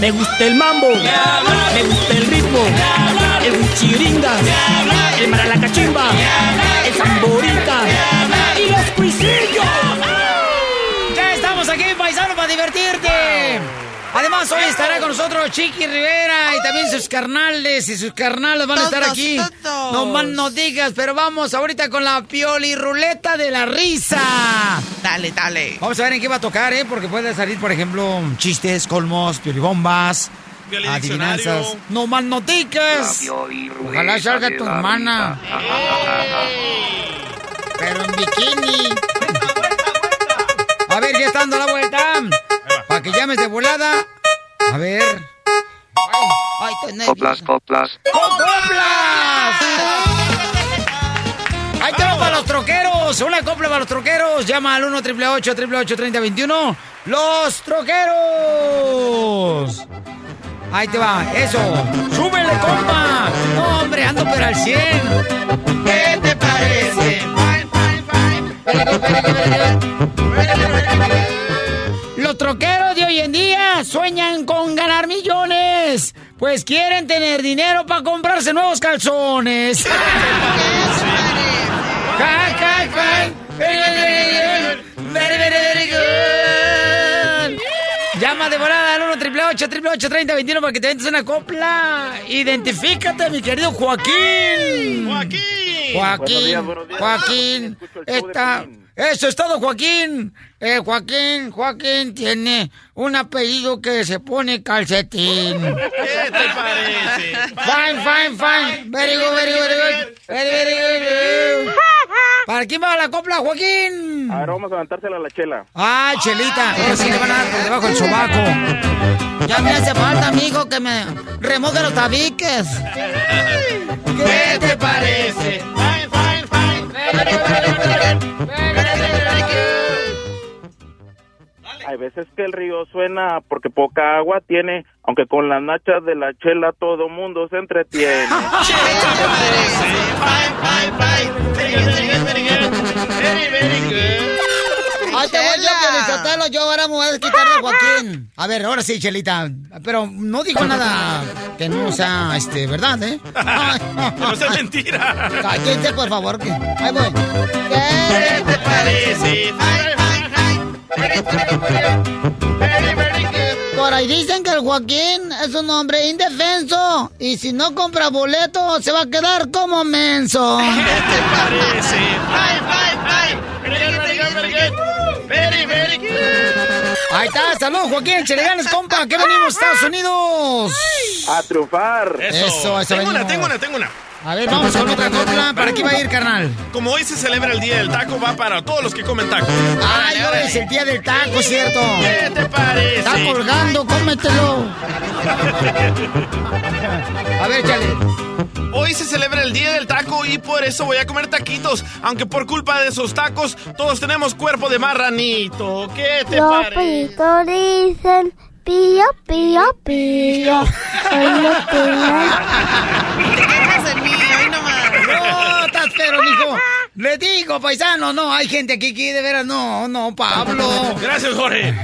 Me gusta el mambo, me gusta el ritmo, el guchiringa, el maralacachimba, el zamborita y los cuisillos. Ya estamos aquí, paisano, para divertirte. Además, hoy estará con nosotros Chiqui Rivera y también sus carnales y sus carnales van a estar aquí. No más no digas, pero vamos ahorita con la pioli ruleta de la risa. Dale, dale. Vamos a ver en qué va a tocar, ¿eh? Porque puede salir, por ejemplo, chistes, colmos, piolibombas, Pioli adivinanzas. No más no digas. Ojalá salga tu hermana. Pero en bikini. A ver, ya está dando la vuelta. Para que llames de volada. A ver. Ay, ay, estoy. Coplas, coplas. ¡Con coplas! Ahí te va para los troqueros. Una copla para los troqueros. Llama al 1 888 3021 Los troqueros. Ahí te va. Eso. ¡Súbele, compa! No, hombre, ando pero al 100. ¿Qué te parece? Los troqueros de hoy en día sueñan con ganar millones, pues quieren tener dinero para comprarse nuevos calzones. Ja, ja, ja. Very, very, very good. Llama de volada al 1 888 3021 para que te ventes una copla. Identifícate, mi querido Joaquín. Joaquín. Joaquín, Buenos días, buenos días. Joaquín, Escucho el. Eso es todo, Joaquín. Eh, Joaquín, Joaquín tiene un apellido que se pone calcetín. ¿Qué te parece? Fine, fine, fine. Very good, very good, very good. Very, very good, very good. ¿Para quién va la copla, Joaquín? A ver, vamos a levantársela a la chela. Ay, Chelita, ahora sí le van a dar por debajo del sobaco. Ya me hace falta, amigo, que me remoje los tabiques. ¿Qué te parece? Hay veces que el río suena porque poca agua tiene, aunque con las nachas de la chela todo mundo se entretiene. Ahí te voy yo, Piolizotelo, yo ahora me voy a desquitar de Joaquín. A ver, ahora sí, Chelita. Pero no digo nada que no sea, este, verdad, ¿eh? Que no sea mentira. Cállense, por favor, que... Ahí voy. ¿Qué te parece? Por ahí dicen que el Joaquín es un hombre indefenso. Y si no compra boleto, se va a quedar como menso. ¿Qué te parece? Fine, fine, fine. Very very good. Ahí está, saludos, Joaquín. Cheleganes, compa. ¿Qué venimos, Estados Unidos? A triunfar. Eso, Eso, eso Tengo una, tengo una, tengo una. A ver, vamos con otra copla. ¿Para qué va a ir, carnal? Como hoy se celebra el Día del Taco, va para todos los que comen tacos. Ay, hoy es el día del taco, ¿cierto? ¿Qué te parece? Está colgando, cómetelo. A ver, chale. Hoy se celebra el Día del Taco y por eso voy a comer taquitos. Aunque por culpa de esos tacos, todos tenemos cuerpo de marranito. ¿Qué te Los parece? pitos dicen pío, pío, pío. Hoy no tienen Te quejas de mí, hoy nomás. No, estás pero, mijo. Le digo, paisano, no, hay gente aquí que de veras, no, no, Pablo. Gracias, Jorge.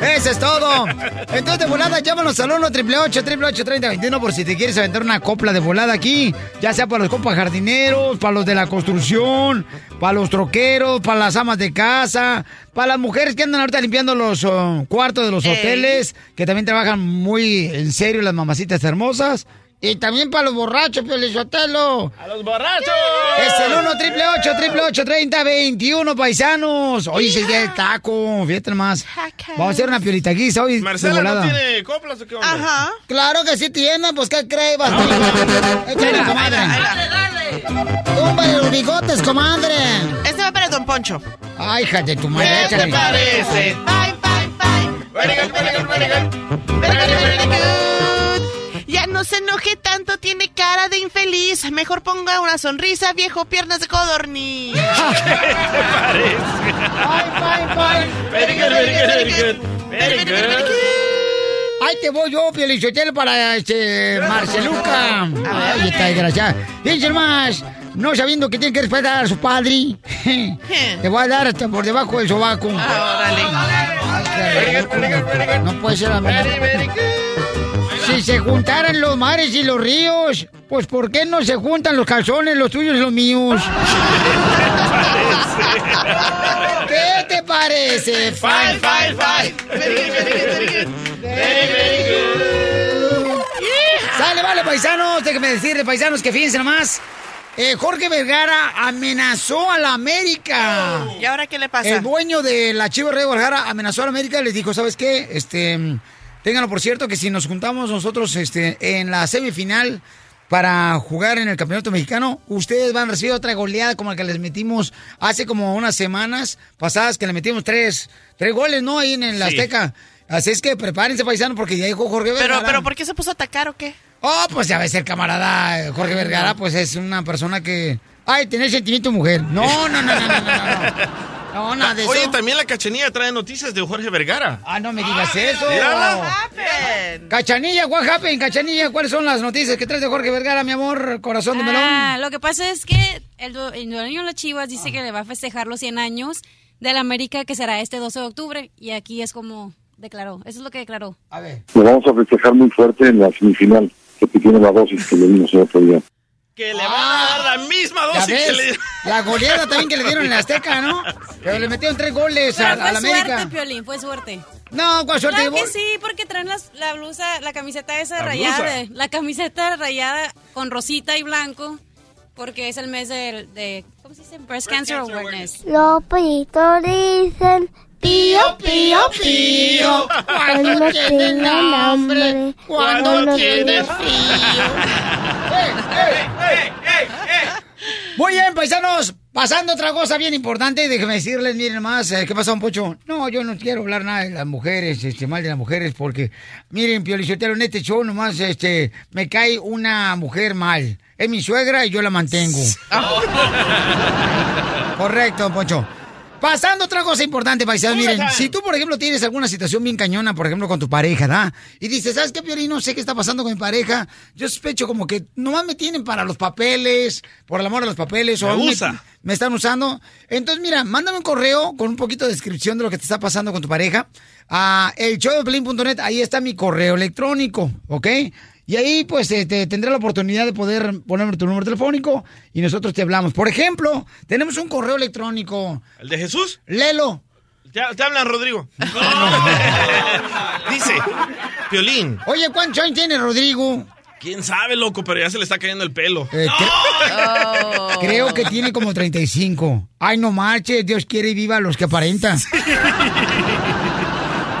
Eso es todo. Entonces, de volada, llámanos al 1 888 3021 por si te quieres aventar una copla de volada aquí. Ya sea para los compas jardineros, para los de la construcción, para los troqueros, para las amas de casa, para las mujeres que andan ahorita limpiando los oh, cuartos de los Ey. hoteles, que también trabajan muy en serio las mamacitas hermosas. Y también para los borrachos, Piolizotelo. ¡A los borrachos! Es el 1 888 888 3021 paisanos. Hoy es el día del taco, fíjate nomás. Vamos a hacer una piolita guisa hoy. ¿Marcela no tiene coplas o qué onda? Ajá. Claro que sí tiene, pues ¿qué crees? Échale, comadre. Tumba los bigotes, comadre. Este va para Don Poncho. Ay, hija de tu madre, ¿Qué te parece? Bye, bye, bye. Very good, very good, very good. Very good, very good. No se enoje tanto, tiene cara de infeliz. Mejor ponga una sonrisa, viejo, piernas de codorniz. Very good, very good. Very good. Ahí te voy yo, Pielichotelo, para este Marceluca. Ay, está desgraciada. Fíjense más, no sabiendo que tiene que respetar a su padre. Te voy a dar hasta por debajo del sobaco. Ah, qué rico. No puede ser a mí. Si se juntaran los mares y los ríos, pues ¿por qué no se juntan los calzones, los tuyos y los míos? ¿Qué te parece? Fine, fine, fine. Very good, very very. Sale, vale, paisanos. Déjenme decirle, paisanos, que fíjense nomás. Eh, Jorge Vergara amenazó a la América. ¿Y ahora qué le pasa? El dueño de la Chivas Rey Vergara amenazó a la América y les dijo, ¿sabes qué? Este, ténganlo por cierto que si nos juntamos nosotros este, en la semifinal para jugar en el Campeonato Mexicano, ustedes van a recibir otra goleada como la que les metimos hace como unas semanas pasadas que le metimos tres, tres goles, ¿no? Ahí en el Sí. Azteca. Así es que prepárense, paisanos, porque ya dijo Jorge Vergara. Pero, pero, ¿por qué se puso a atacar o qué? Oh, pues ya ves, el camarada Jorge Vergara, pues es una persona que... Ay, tener sentimiento mujer. No, no, no, no, no, no, no. No, nada de eso. Oye, también la cachanilla trae noticias de Jorge Vergara. Ah, no me digas eso. mírala. Happen. Cachanilla, what happened? Cachanilla, ¿cuáles son las noticias que traes de Jorge Vergara, mi amor, corazón de melón? Ah, lo que pasa es que el, du- el dueño de las Chivas dice que le va a festejar los 100 años de la América, que será este 12 de octubre. Y aquí es como declaró. Eso es lo que declaró. A ver. Lo vamos a festejar muy fuerte en la semifinal, porque tiene la dosis que le dimos el otro día. Que le van a dar la misma Ah, Ya dosis que le la goleada también que le dieron en la Azteca, ¿no? Pero le metieron tres goles a, la fue América. suerte, Piolín, fue suerte. No, ¿cuál suerte? Claro que sí, porque traen las- la blusa, la camiseta esa La rayada, blusa. la camiseta rayada con rosita y blanco, porque es el mes del- de, ¿cómo se dice? Breast, Cancer, Cancer Awareness. Los dicen pío, pío, pío. Cuando tienen hambre, cuando tienen Muy bien, paisanos. Pasando otra cosa bien importante, déjenme decirles, miren más, eh, ¿qué pasó, don Pocho? No, yo no quiero hablar nada de las mujeres, este, mal de las mujeres, porque, miren, Piolichotero, en este show nomás, este, me cae una mujer mal. Es mi suegra y yo la mantengo. Correcto, don Poncho. Pasando otra cosa importante, paisanos, miren, si tú, por ejemplo, tienes alguna situación bien cañona, por ejemplo, con tu pareja, ¿da? Y dices, ¿sabes qué, Piolín? No sé qué está pasando con mi pareja. Yo sospecho como que nomás me tienen para los papeles, por el amor a los papeles, o Me mí usa. me están usando. Entonces, mira, mándame un correo con un poquito de descripción de lo que te está pasando con tu pareja a el ahí está mi correo electrónico, ¿ok? Y ahí, pues, eh, te tendré la oportunidad de poder ponerme tu número telefónico y nosotros te hablamos. Por ejemplo, tenemos un correo electrónico. ¿El de Jesús? Lelo. Te, te hablan, Rodrigo. Dice, Piolín, Oye, ¿cuántos años tiene Rodrigo? quién sabe, loco, pero ya se le está cayendo el pelo. Eh, cre- Creo que tiene como 35. Ay, no marche, Dios quiere y viva los que aparentan.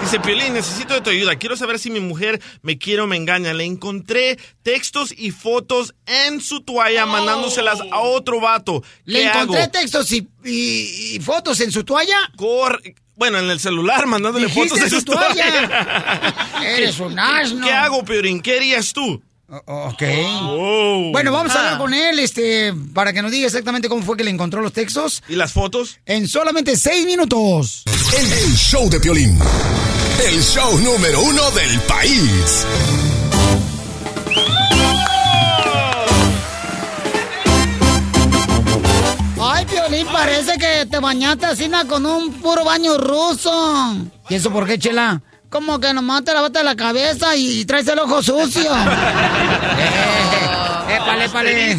Dice, Piolín, necesito de tu ayuda. Quiero saber si mi mujer me quiere o me engaña. Le encontré textos y fotos en su toalla mandándoselas a otro vato. Le ¿Qué encontré hago? textos y, y- y fotos en su toalla. Cor- Bueno, en el celular mandándole fotos de su su toalla. toalla. Eres un asno. ¿Qué hago, Piolín? ¿Qué harías tú? Ok. Oh. Bueno, vamos a hablar Ah. con él, este, para que nos diga exactamente cómo fue que le encontró los textos. ¿Y las fotos? En solamente seis minutos. El, el show de Piolín. El show número uno del país. Ay, Piolín, parece que te bañaste así na, con un puro baño ruso. ¿Y eso por qué, Chela? Como que nomás te lavaste la cabeza y traes el ojo sucio. Eh, Épale, épale.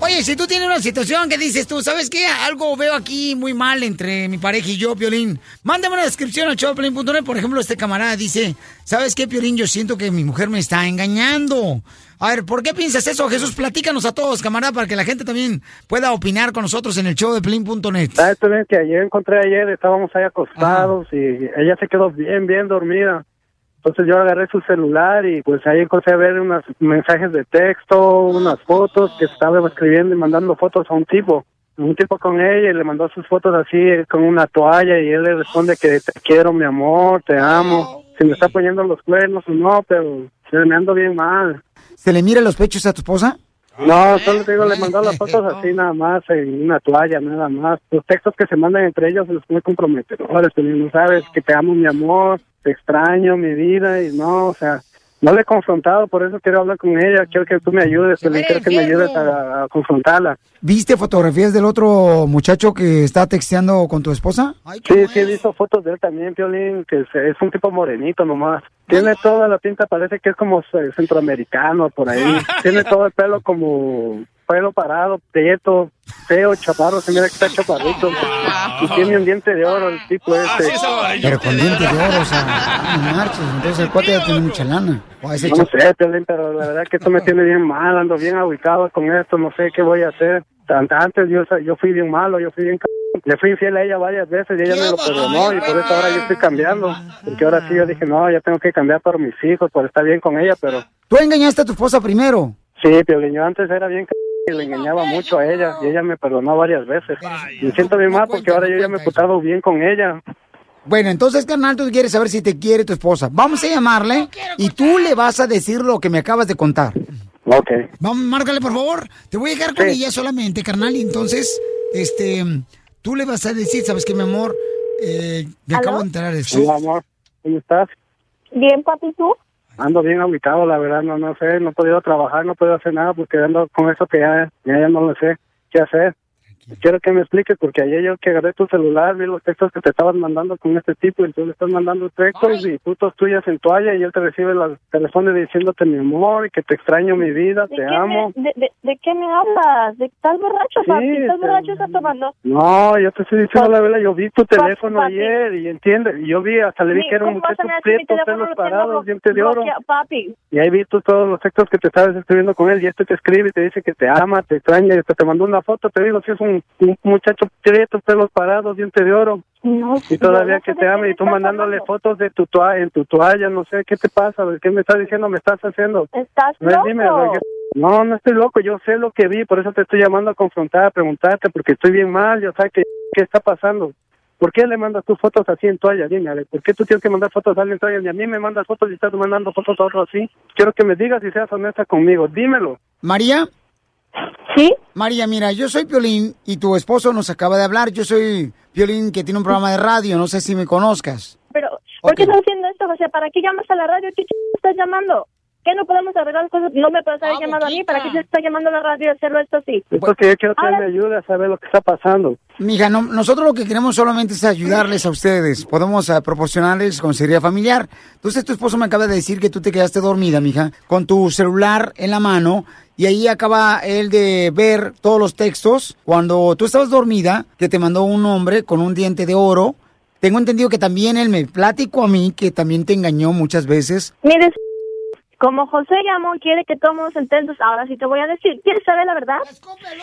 Oye, si tú tienes una situación que dices tú, ¿sabes qué? Algo veo aquí muy mal entre mi pareja y yo, Piolín. Mándame una descripción al showpiolín.net. Por ejemplo, este camarada dice, ¿sabes qué, Piolín? Yo siento que mi mujer me está engañando. A ver, ¿por qué piensas eso, Jesús? Platícanos a todos, camarada, para que la gente también pueda opinar con nosotros en el show de Piolín.net. Ah, esto es que ayer encontré ayer, estábamos ahí acostados y ella se quedó bien, bien dormida. Entonces yo agarré su celular y pues ahí encontré a ver unos mensajes de texto, unas fotos que estaba escribiendo y mandando fotos a un tipo. Un tipo con ella y le mandó sus fotos así con una toalla y él le responde que te quiero mi amor, te amo. Si me está poniendo los cuernos o no, pero se me ando bien mal. ¿Se le mira los pechos a tu esposa? No, solo te digo, le mandó las fotos así nada más, en una toalla, nada más. Los textos que se mandan entre ellos son muy comprometedores, no sabes que te amo mi amor, te extraño mi vida y no, o sea, no le he confrontado, por eso quiero hablar con ella, quiero que tú me ayudes, quiero que me ayudes a, a confrontarla. ¿Viste fotografías del otro muchacho que está texteando con tu esposa? Sí, sí, he visto fotos de él también, Piolín, que es, es un tipo morenito nomás. Tiene toda la pinta, parece que es como centroamericano por ahí. Tiene todo el pelo como pelo parado, prieto, feo, chaparro, se mira que está chaparrito. Y tiene un diente de oro el tipo este. Pero con dientes de oro, o sea, no marches. Entonces el cuate ya tiene mucha lana. O ese No sé, Piolín, pero la verdad que esto me tiene bien mal, ando bien ubicado con esto, no sé qué voy a hacer. Antes yo, yo fui bien malo, yo fui bien... c- Le fui infiel a ella varias veces y ella me lo perdonó y por eso ahora yo estoy cambiando. Porque ahora sí yo dije, no, ya tengo que cambiar por mis hijos, por estar bien con ella, pero... Tú engañaste a tu esposa primero. Sí, Piolín, yo antes era bien c- le engañaba mucho a ella y ella me perdonó varias veces. Me siento bien mal porque ahora yo ya me he putado bien con ella. Bueno, entonces, carnal, tú quieres saber si te quiere tu esposa. Vamos a llamarle y tú le vas a decir lo que me acabas de contar. Ok. Vamos, márcale, por favor. Te voy a dejar con Sí. ella solamente, carnal. Y entonces, este, tú le vas a decir, ¿sabes qué, mi amor? Eh, me ¿Aló? acabo de enterar de esto. Hola, amor, ¿cómo estás? Bien, papi, ¿tú? Ando bien ubicado, la verdad, no no sé, no he podido trabajar, no he podido hacer nada porque ando con eso que ya, ya, ya no lo sé qué hacer. Quiero que me expliques porque ayer yo que agarré tu celular, vi los textos que te estaban mandando con este tipo y tú le estás mandando textos y fotos tuyas en toalla y él te recibe, las, te responde diciéndote mi amor y que te extraño mi vida, ¿De te amo. Me, de, de, de qué me hablas? ¿De, ¿Estás borracho, papi? Sí, ¿Estás este- borracho? ¿Estás tomando? No, yo te estoy diciendo la verdad, yo vi tu teléfono papi. ayer y entiende, y yo vi, hasta le vi que era un ¿cómo vas a muchacho prieto, pelos parados, dientes de oro. Papi, Y ahí vi tú todos los textos que te estabas escribiendo con él y este te escribe y te dice que te ama, te extraña y hasta te mandó una foto, te digo, si es un, un muchacho prieto, pelos parados, dientes de oro. y todavía no que te qué y tú mandándole hablando. fotos de tu toalla, en tu toalla, no sé, ¿qué te pasa? ¿Qué me estás diciendo? ¿Me estás haciendo? estás dime, loco. no, no estoy loco, yo sé lo que vi, por eso te estoy llamando a confrontar, a preguntarte, porque estoy bien mal, yo sé que, qué está pasando. ¿Por qué le mandas tus fotos así en toalla? Dime, a ver, ¿por qué tú tienes que mandar fotos a alguien en toalla y a mí me mandas fotos y estás mandando fotos a otro así? Quiero que me digas y seas honesta conmigo, dímelo. María. ¿Sí? María, mira, yo soy Piolín y tu esposo nos acaba de hablar. Yo soy Piolín que tiene un programa de radio, no sé si me conozcas. Pero, ¿por qué estás haciendo esto, José? ¿Para qué llamas a la radio? ¿Qué ch... estás llamando? ¿Qué no podemos arreglar las cosas? No me puedes haber llamado a mí. ¿Para qué se está llamando a la radio y hacerlo esto así? Es porque yo quiero que él me ayude a saber lo que está pasando. Mija, no- nosotros lo que queremos solamente es ayudarles a ustedes. Podemos eh, proporcionarles consejería familiar. Entonces tu esposo me acaba de decir que tú te quedaste dormida, mija, con tu celular en la mano y ahí acaba él de ver todos los textos. Cuando tú estabas dormida, que te mandó un hombre con un diente de oro. Tengo entendido que también él me platicó a mí que también te engañó muchas veces. Mire, como José llamó, quiere que todos ententos. Ahora sí te voy a decir. ¿Quieres saber la verdad?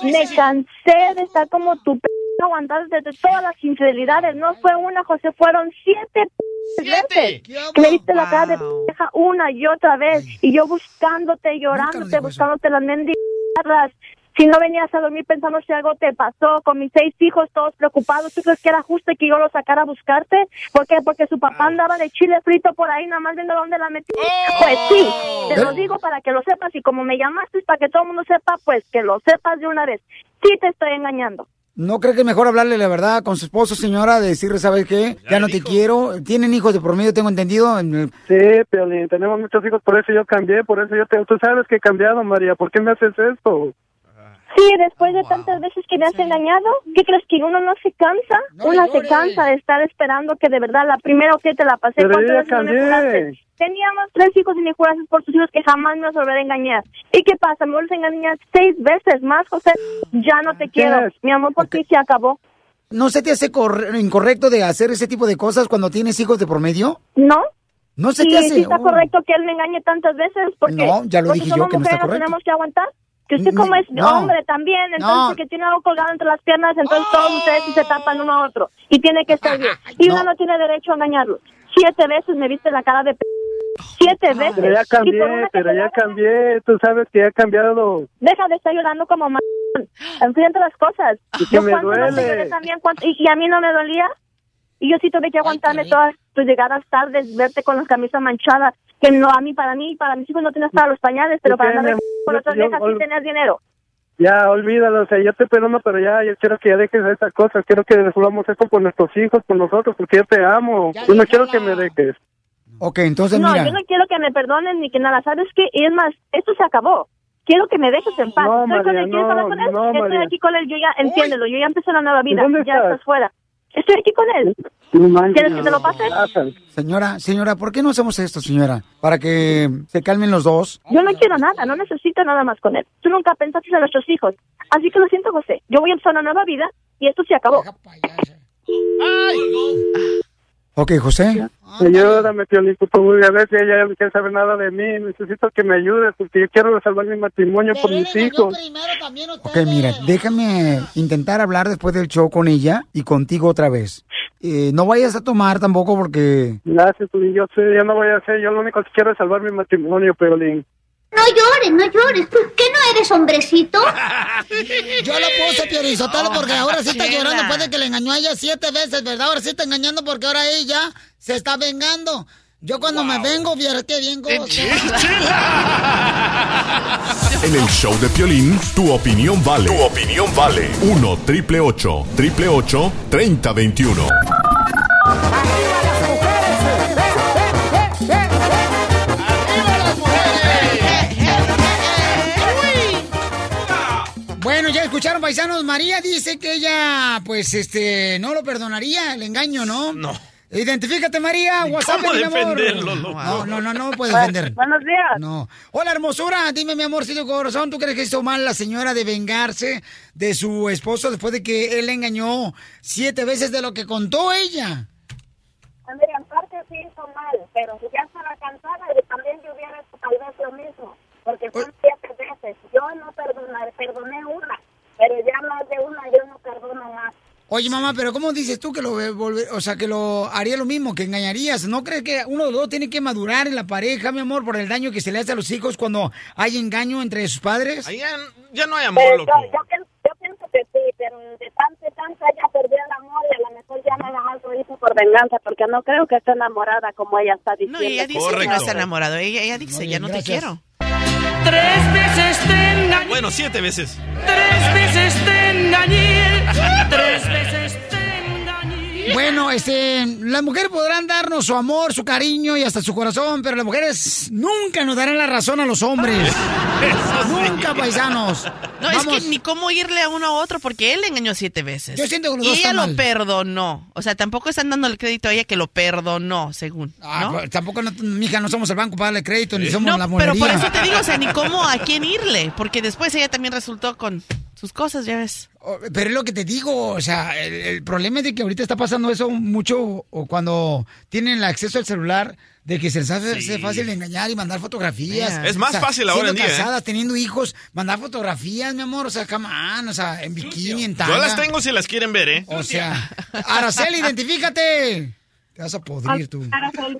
Me cansé de estar como tu p aguantar desde todas las infidelidades. No fue una, José, fueron siete p que me viste la cara de pendeja una y otra vez. Y yo buscándote, llorándote, buscándote las mendigas. Si no venías a dormir pensando si algo te pasó, con mis seis hijos todos preocupados, ¿tú crees que era justo que yo los sacara a buscarte? ¿Por qué? Porque su papá andaba de chile frito por ahí, nada más viendo dónde la metí. Pues sí, te lo digo para que lo sepas y como me llamaste para que todo el mundo sepa, pues que lo sepas de una vez. Sí te estoy engañando. ¿No cree que es mejor hablarle la verdad con su esposo, señora, de decirle, ¿sabes qué? Ya no te quiero. Tienen hijos de por medio, tengo entendido. Sí, Piolín, tenemos muchos hijos, por eso yo cambié, por eso yo te... Tú sabes que he cambiado, María, ¿por qué me haces esto? Sí, después de tantas veces que me has engañado, ¿qué crees que uno no se cansa? Una se cansa de estar esperando que de verdad la primera que te la pasé Pero ¿cuántas yo ya veces no me cambié. juraste? Teníamos tres hijos y me juraste por tus hijos que jamás me vas a volver a engañar. ¿Y qué pasa? Me vuelves a engañar seis veces más, José. Ya no te quiero. es? Mi amor por ti se acabó. ¿No se te hace corre- incorrecto de hacer ese tipo de cosas cuando tienes hijos de por medio? ¿No? ¿No se sí, te hace? sí está Oh. correcto que él me engañe tantas veces porque No, ya lo porque dije yo somos que no está mujeres, correcto. tenemos que aguantar. Que usted como es no. hombre también, entonces No. que tiene algo colgado entre las piernas, entonces todos ustedes sí se tapan uno a otro y tiene que estar bien. Y No. uno no tiene derecho a engañarlo. Siete veces me viste la cara de p siete veces. Pero ya cambié, pero ya cambié. Tú sabes que ya he cambiado. Deja de estar llorando como m enfrente las cosas. Y que Yo me no duele. lloré también, cuánto- y, y a mí no me dolía. Y yo sí tuve que aguantarme todas tus llegadas tardes, verte con las camisas manchadas, que no a mí, para mí, para mis hijos no tienes para los pañales, pero ¿Y para andar con amor? otras viejas sí tenías dinero. Ya, olvídalo, o sea, yo te perdono, pero ya, yo quiero que ya dejes esas cosas, quiero que resolvamos esto por nuestros hijos, por nosotros, porque yo te amo, yo no quiero que me dejes. Ok, entonces no, mira. yo no quiero que me perdonen ni que nada, ¿sabes qué? Y es más, esto se acabó. Quiero que me dejes en paz. No, Estoy con María, él, ¿quieres no, hablar con él? no, Estoy María. aquí con él, yo ya, entiéndelo, yo ya empecé una nueva vida, dónde ya estás? estás fuera. Estoy aquí con él. ¿Quieres que te lo pase? Señora, señora, ¿por qué no hacemos esto, señora? Para que se calmen los dos. Yo no quiero nada, no necesito nada más con él. Tú nunca pensaste en nuestros hijos. Así que lo siento, José. Yo voy a empezar una nueva vida y esto se acabó. Ok, José. Ayúdame, Piolín, por favor, a ver si ella no quiere saber nada de mí, necesito que me ayudes, porque yo quiero salvar mi matrimonio por mis hijos. Ok, mira, déjame intentar hablar después del show con ella y contigo otra vez. Eh, no vayas a tomar tampoco porque... Gracias, Piolín, yo sé, ya no voy a hacer, yo lo único que quiero es salvar mi matrimonio, Piolín. No llores, no llores. ¿Tú qué no eres hombrecito? Yo lo puse, Piorizotelo, porque ahora sí está Chela. llorando después de que le engañó a ella siete veces, ¿verdad? Ahora sí está engañando porque ahora ella se está vengando. Yo cuando me vengo, vieras qué bien. En el show de Piolín, tu opinión vale. Tu opinión vale. 1 triple 8 triple 8 30 escucharon, paisanos. María dice que ella, pues, este, no lo perdonaría, el engaño, ¿no? No. Identifícate, María. WhatsApp, cómo mi amor. defenderlo, loco. No, no, no, no puede defender. Buenos días. No. Hola, hermosura. Dime, mi amorcito corazón, ¿tú crees que hizo mal la señora de vengarse de su esposo después de que él le engañó siete veces de lo que contó ella? Mira, en parte sí hizo mal, pero si ya estaba cansada, y también yo hubiera hecho tal vez lo mismo, porque son siete veces. Yo no perdoné, perdoné una, pero ya más de una yo no perdono más. Oye, mamá, pero ¿cómo dices tú que lo o sea, que lo haría lo mismo, que engañarías? ¿No crees que uno de los dos tiene que madurar en la pareja, mi amor, por el daño que se le hace a los hijos cuando hay engaño entre sus padres? Ya no hay Pero amor, yo, loco. yo pienso, yo pienso que sí, pero de tanto y tanto ella perdió el amor y a lo mejor ya nada más lo hizo por venganza, porque no creo que esté enamorada como ella está diciendo. No, ella dice que no está enamorado. Ella, ella dice, ya no te gracias. quiero. Tres veces te engañé, Bueno, siete veces. tres veces te engañé, tres veces te. Bueno, este, las mujeres podrán darnos su amor, su cariño y hasta su corazón, pero las mujeres nunca nos darán la razón a los hombres. nunca, paisanos. No, Vamos. es que ni cómo irle a uno a otro, porque él le engañó siete veces. Yo siento que los y dos ella lo mal. perdonó. O sea, tampoco están dando el crédito a ella que lo perdonó, según. Ah, ¿no? pues, tampoco, no, mija, no somos el banco para darle crédito, ni somos No, la pero monería. por eso te digo, o sea, ni cómo a quién irle, porque después ella también resultó con sus cosas, ya ves. Pero es lo que te digo, o sea, el, el problema es de que ahorita está pasando eso mucho o cuando tienen el acceso al celular, de que se les hace fácil engañar y mandar fotografías. Es más fácil ahora en día, ¿eh? casadas, teniendo hijos, mandar fotografías, mi amor, o sea, come on, o sea, en bikini, en tanga. Yo las tengo si las quieren ver, ¿eh? O sea, Araceli, identifícate. Te vas a podrir tú. Araceli,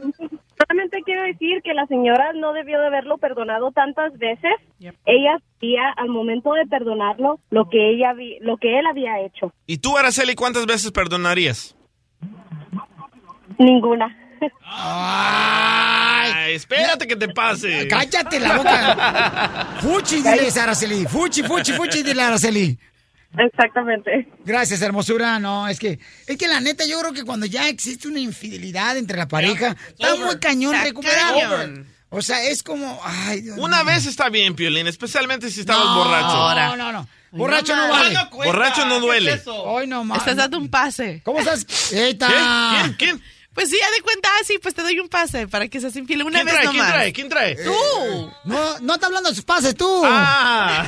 Solamente quiero decir que la señora no debió de haberlo perdonado tantas veces. Ella sabía al momento de perdonarlo lo que ella vi- lo que él había hecho. ¿Y tú, Araceli, cuántas veces perdonarías? Ninguna. Ay, espérate que te pase. Cállate la boca. Fuchi, diles, Araceli. Fuchi, fuchi, fuchi, dile, Araceli. Exactamente. Gracias, hermosura. No, es que, es que la neta, yo creo que cuando ya existe una infidelidad entre la pareja, está muy cañón recuperarlo. O sea, es como, ay, Dios Una mío. vez está bien, Piolín, especialmente si estabas No, borracho. No, no, no. Borracho no vale. Borracho no duele. Hoy no más. Estás dando un pase. ¿Cómo estás? Eita. ¿Quién? ¿Quién? Pues sí, ya de cuenta, ah, sí, pues te doy un pase para que seas infiel una ¿Quién vez trae? ¿Quién trae? ¿Quién trae? Tú. No, no está hablando de sus pases, tú. Ah.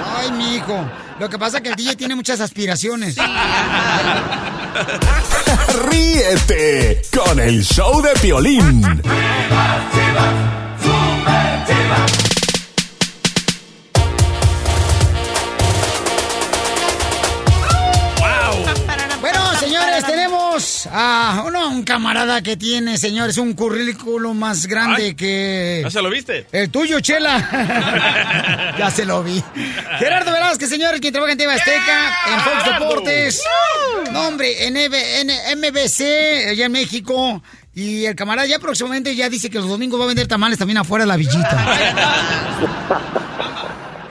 Ay, mi hijo. Lo que pasa es que el DJ tiene muchas aspiraciones. Ríete con el show de Piolín. Bueno, tenemos a uno, un camarada que tiene, señores, un currículum más grande Ay. que... ¿Ya se lo viste? El tuyo, Chela. ya se lo vi. Gerardo Velázquez, señores, quien trabaja en TV Azteca, en Fox Deportes. No, hombre, en, en MBC, allá en México. Y el camarada ya próximamente ya dice que los domingos va a vender tamales también afuera de la villita.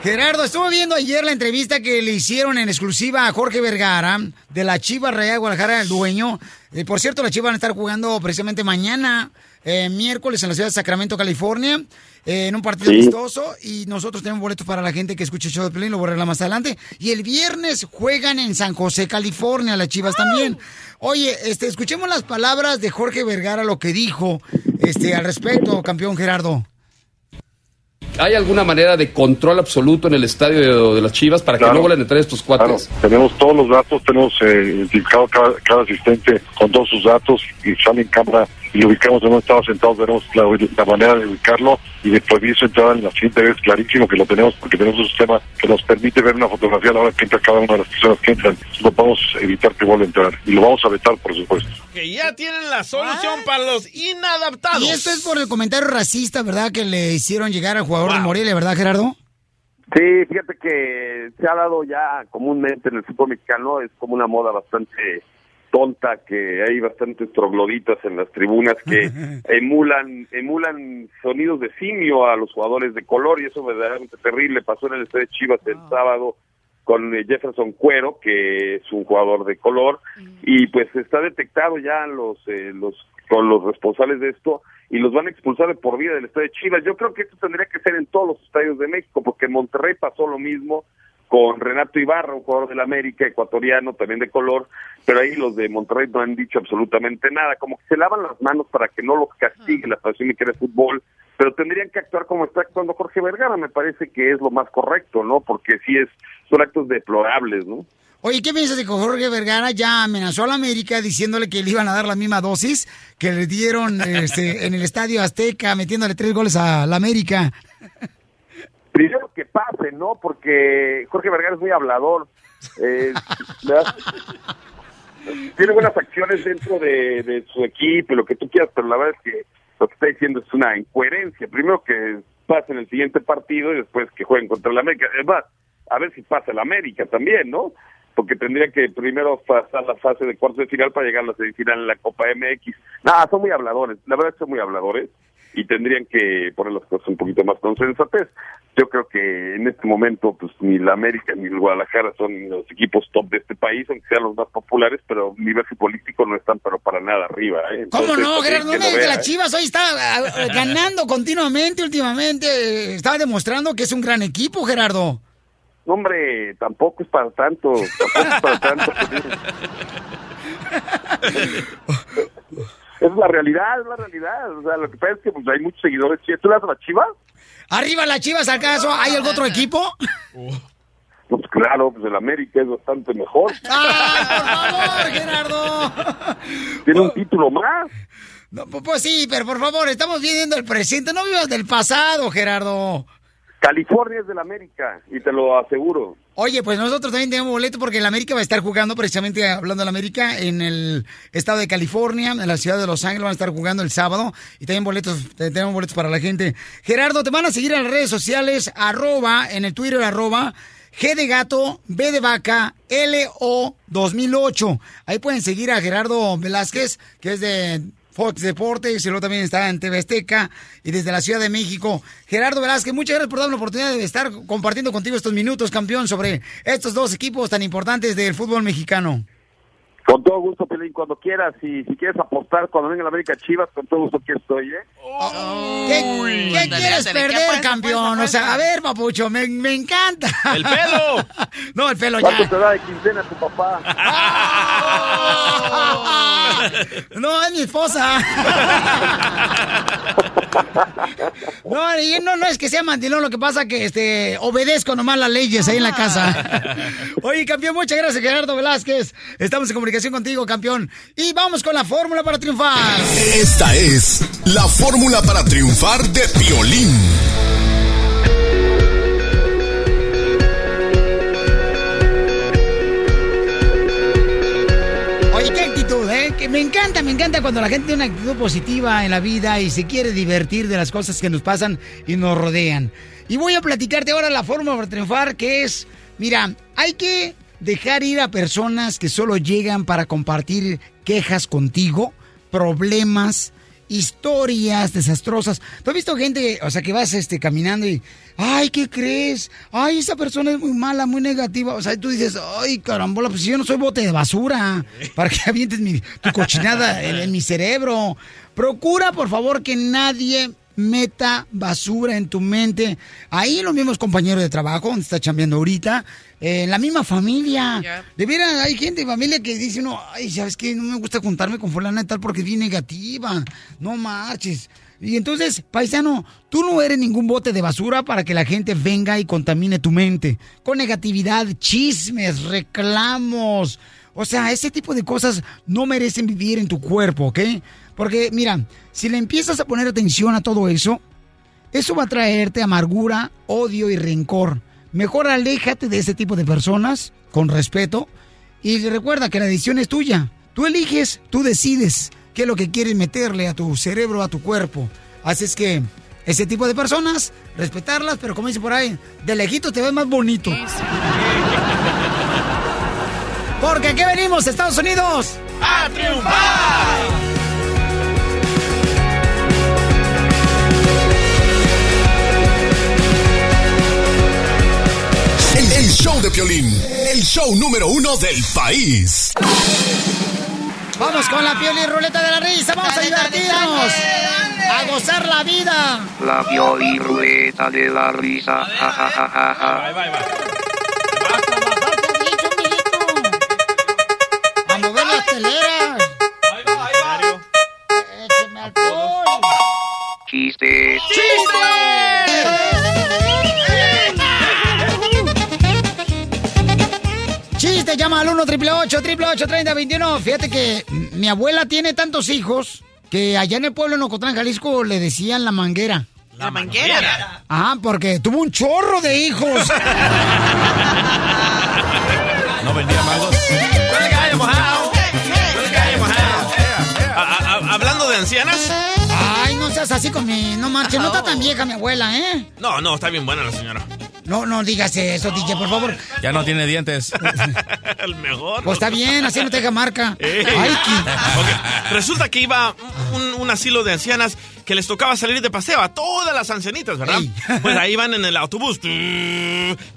Gerardo, estuve viendo ayer la entrevista que le hicieron en exclusiva a Jorge Vergara de la Chivas Real Guadalajara, el dueño. Eh, por cierto, las Chivas van a estar jugando precisamente mañana, eh, miércoles, en la ciudad de Sacramento, California, eh, en un partido Sí. amistoso. Y nosotros tenemos boletos para la gente que escuche el show de Pelín, lo voy a arreglar más adelante. Y el viernes juegan en San José, California, las Chivas también. Oye, este, escuchemos las palabras de Jorge Vergara, lo que dijo este, al respecto, campeón Gerardo. ¿Hay alguna manera de control absoluto en el estadio de, de las Chivas para que no vuelvan a entrar estos Claro, cuates? tenemos todos los datos, tenemos eh, identificado cada, cada asistente con todos sus datos y sale en cámara y lo ubicamos donde estaba sentado, tenemos la, la manera de ubicarlo y de prohibir su entrada en la siguiente vez, clarísimo que lo tenemos porque tenemos un sistema que nos permite ver una fotografía a la hora que entra cada una de las personas que entran. No podemos evitar que vuelva a entrar y lo vamos a vetar, por supuesto. Que ya tienen la solución para los inadaptados. Y esto es por el comentario racista, ¿verdad? Que le hicieron llegar al jugador de Morelia, ¿verdad, Gerardo? Sí, fíjate que se ha dado ya comúnmente en el fútbol mexicano, es como una moda bastante tonta, que hay bastantes trogloditas en las tribunas que emulan emulan sonidos de simio a los jugadores de color y eso es verdaderamente terrible. Pasó en el estadio de Chivas el sábado con eh, Jefferson Cuero, que es un jugador de color, y pues está detectado ya los eh, los con los responsables de esto y los van a expulsar de por vida del estadio de Chivas. Yo creo que esto tendría que ser en todos los estadios de México, porque en Monterrey pasó lo mismo con Renato Ibarra, un jugador del América, ecuatoriano, también de color, pero ahí los de Monterrey no han dicho absolutamente nada, como que se lavan las manos para que no los castigue la Federación Mexicana de Fútbol, pero tendrían que actuar como está actuando Jorge Vergara, me parece que es lo más correcto, ¿no? Porque sí es, son actos deplorables, ¿no? Oye, ¿qué piensas de que Jorge Vergara ya amenazó a la América diciéndole que le iban a dar la misma dosis que le dieron este, en el Estadio Azteca, metiéndole tres goles a la América? Primero que pase, ¿no? Porque Jorge Vergara es muy hablador. Eh. Tiene buenas acciones dentro de, de su equipo y lo que tú quieras, pero la verdad es que lo que está diciendo es una incoherencia. Primero que pase en el siguiente partido y después que jueguen contra la América. Es más, a ver si pasa la América también, ¿no? Porque tendría que primero pasar la fase de cuartos de final para llegar a la semifinal en la Copa MX. Nada, son muy habladores. La verdad es que son muy habladores y tendrían que poner las cosas un poquito más con sensatez. Yo creo que en este momento, pues ni la América ni el Guadalajara son los equipos top de este país, aunque sean los más populares, pero a nivel político no están, pero para nada arriba. ¿eh? ¿Cómo no, también Gerardo? No me que las. Chivas hoy está ganando continuamente, últimamente. Está demostrando que es un gran equipo, Gerardo. No, hombre, tampoco es para tanto, tampoco es para tanto. es la realidad, es la realidad. O sea, lo que pasa es que pues, hay muchos seguidores. ¿Tú le das a la Chivas? Arriba las Chivas, ¿acaso hay algún otro equipo? Pues claro, pues el América es bastante mejor. ¡Ah, por favor, Gerardo! Tiene un título más. No, pu- pues sí, pero por favor, estamos viviendo el presente, no vivas del pasado, Gerardo. California es del América, y te lo aseguro. Oye, pues nosotros también tenemos boleto porque el América va a estar jugando, precisamente hablando del América, en el estado de California, en la ciudad de Los Ángeles, van a estar jugando el sábado y también boletos, te- tenemos boletos para la gente. Gerardo, te van a seguir en las redes sociales, arroba, en el Twitter, arroba, G de gato, B de vaca, LO 2008. Ahí pueden seguir a Gerardo Velázquez, que es de Fox Deportes, y luego también está en TV y desde la Ciudad de México. Gerardo Velázquez, muchas gracias por darme la oportunidad de estar compartiendo contigo estos minutos, campeón, sobre estos dos equipos tan importantes del fútbol mexicano. Con todo gusto, Pelín, cuando quieras. Y si quieres apostar cuando venga la América Chivas, con todo gusto aquí estoy, ¿eh? ¿Qué, qué quieres perder, campeón? O sea, a ver, papucho, me, me encanta. ¡El pelo! no, el pelo ¿Cuánto ya. te da de quincena tu papá? No, es mi esposa. No, y no, no es que sea mandilón, lo que pasa que este obedezco nomás las leyes ahí en la casa. Oye, campeón, muchas gracias, Gerardo Velázquez. Estamos en comunicación contigo, campeón. Y vamos con la fórmula para triunfar. Esta es la fórmula para triunfar de Piolín. Oye, qué actitud, ¿eh? Que me encanta, me encanta cuando la gente tiene una actitud positiva en la vida y se quiere divertir de las cosas que nos pasan y nos rodean. Y voy a platicarte ahora la fórmula para triunfar, que es, mira, hay que dejar ir a personas que solo llegan para compartir quejas contigo, problemas, historias desastrosas. ¿Tú has visto gente, o sea, que vas este, caminando y, ay, ¿qué crees? Ay, esa persona es muy mala, muy negativa. O sea, tú dices, ay, carambola, pues yo no soy bote de basura para que avientes mi, tu cochinada en, en mi cerebro. Procura, por favor, que nadie meta basura en tu mente. Ahí los mismos compañeros de trabajo, donde está chambeando ahorita, eh, en la misma familia. De veras, hay gente de familia que dice uno, ay, ¿sabes qué? No me gusta juntarme con fulana y tal porque es bien negativa. No marches. Y entonces, paisano, tú no eres ningún bote de basura para que la gente venga y contamine tu mente. Con negatividad, chismes, reclamos. O sea, ese tipo de cosas no merecen vivir en tu cuerpo, ¿ok? Porque, mira, si le empiezas a poner atención a todo eso, eso va a traerte amargura, odio y rencor. Mejor aléjate de ese tipo de personas con respeto y recuerda que la decisión es tuya. Tú eliges, tú decides qué es lo que quieres meterle a tu cerebro, a tu cuerpo. Así es que ese tipo de personas, respetarlas, pero como dice por ahí, de lejito te ves más bonito. Porque aquí venimos, Estados Unidos. ¡A triunfar! Show de Piolín, el show número uno del país. Vamos con la piel y ruleta de la risa, vamos a divertirnos. A gozar la vida. La Pioli Ruleta de la risa. Ja, ja, ja, ja, ja. A mover las teleras. Écheme alcohol. Chiste. Chiste, llama al 1 888 3021 Fíjate que mi abuela tiene tantos hijos que allá en el pueblo de Ocotlán, Jalisco, le decían la manguera. La manguera. Ajá, porque tuvo un chorro de hijos. No vendía mangos. A- a- Hablando de ancianas. Ay, no seas así con mi... No manches, no está tan vieja mi abuela, ¿eh? No, no, está bien buena la señora. No, no digas eso, DJ, por favor. Ya no tiene dientes. El mejor. Pues está bien, así no te deja marca. Eh. Ay, Resulta que iba un, un asilo de ancianas que les tocaba salir de paseo a todas las ancianitas, ¿verdad? Pues ahí van en el autobús,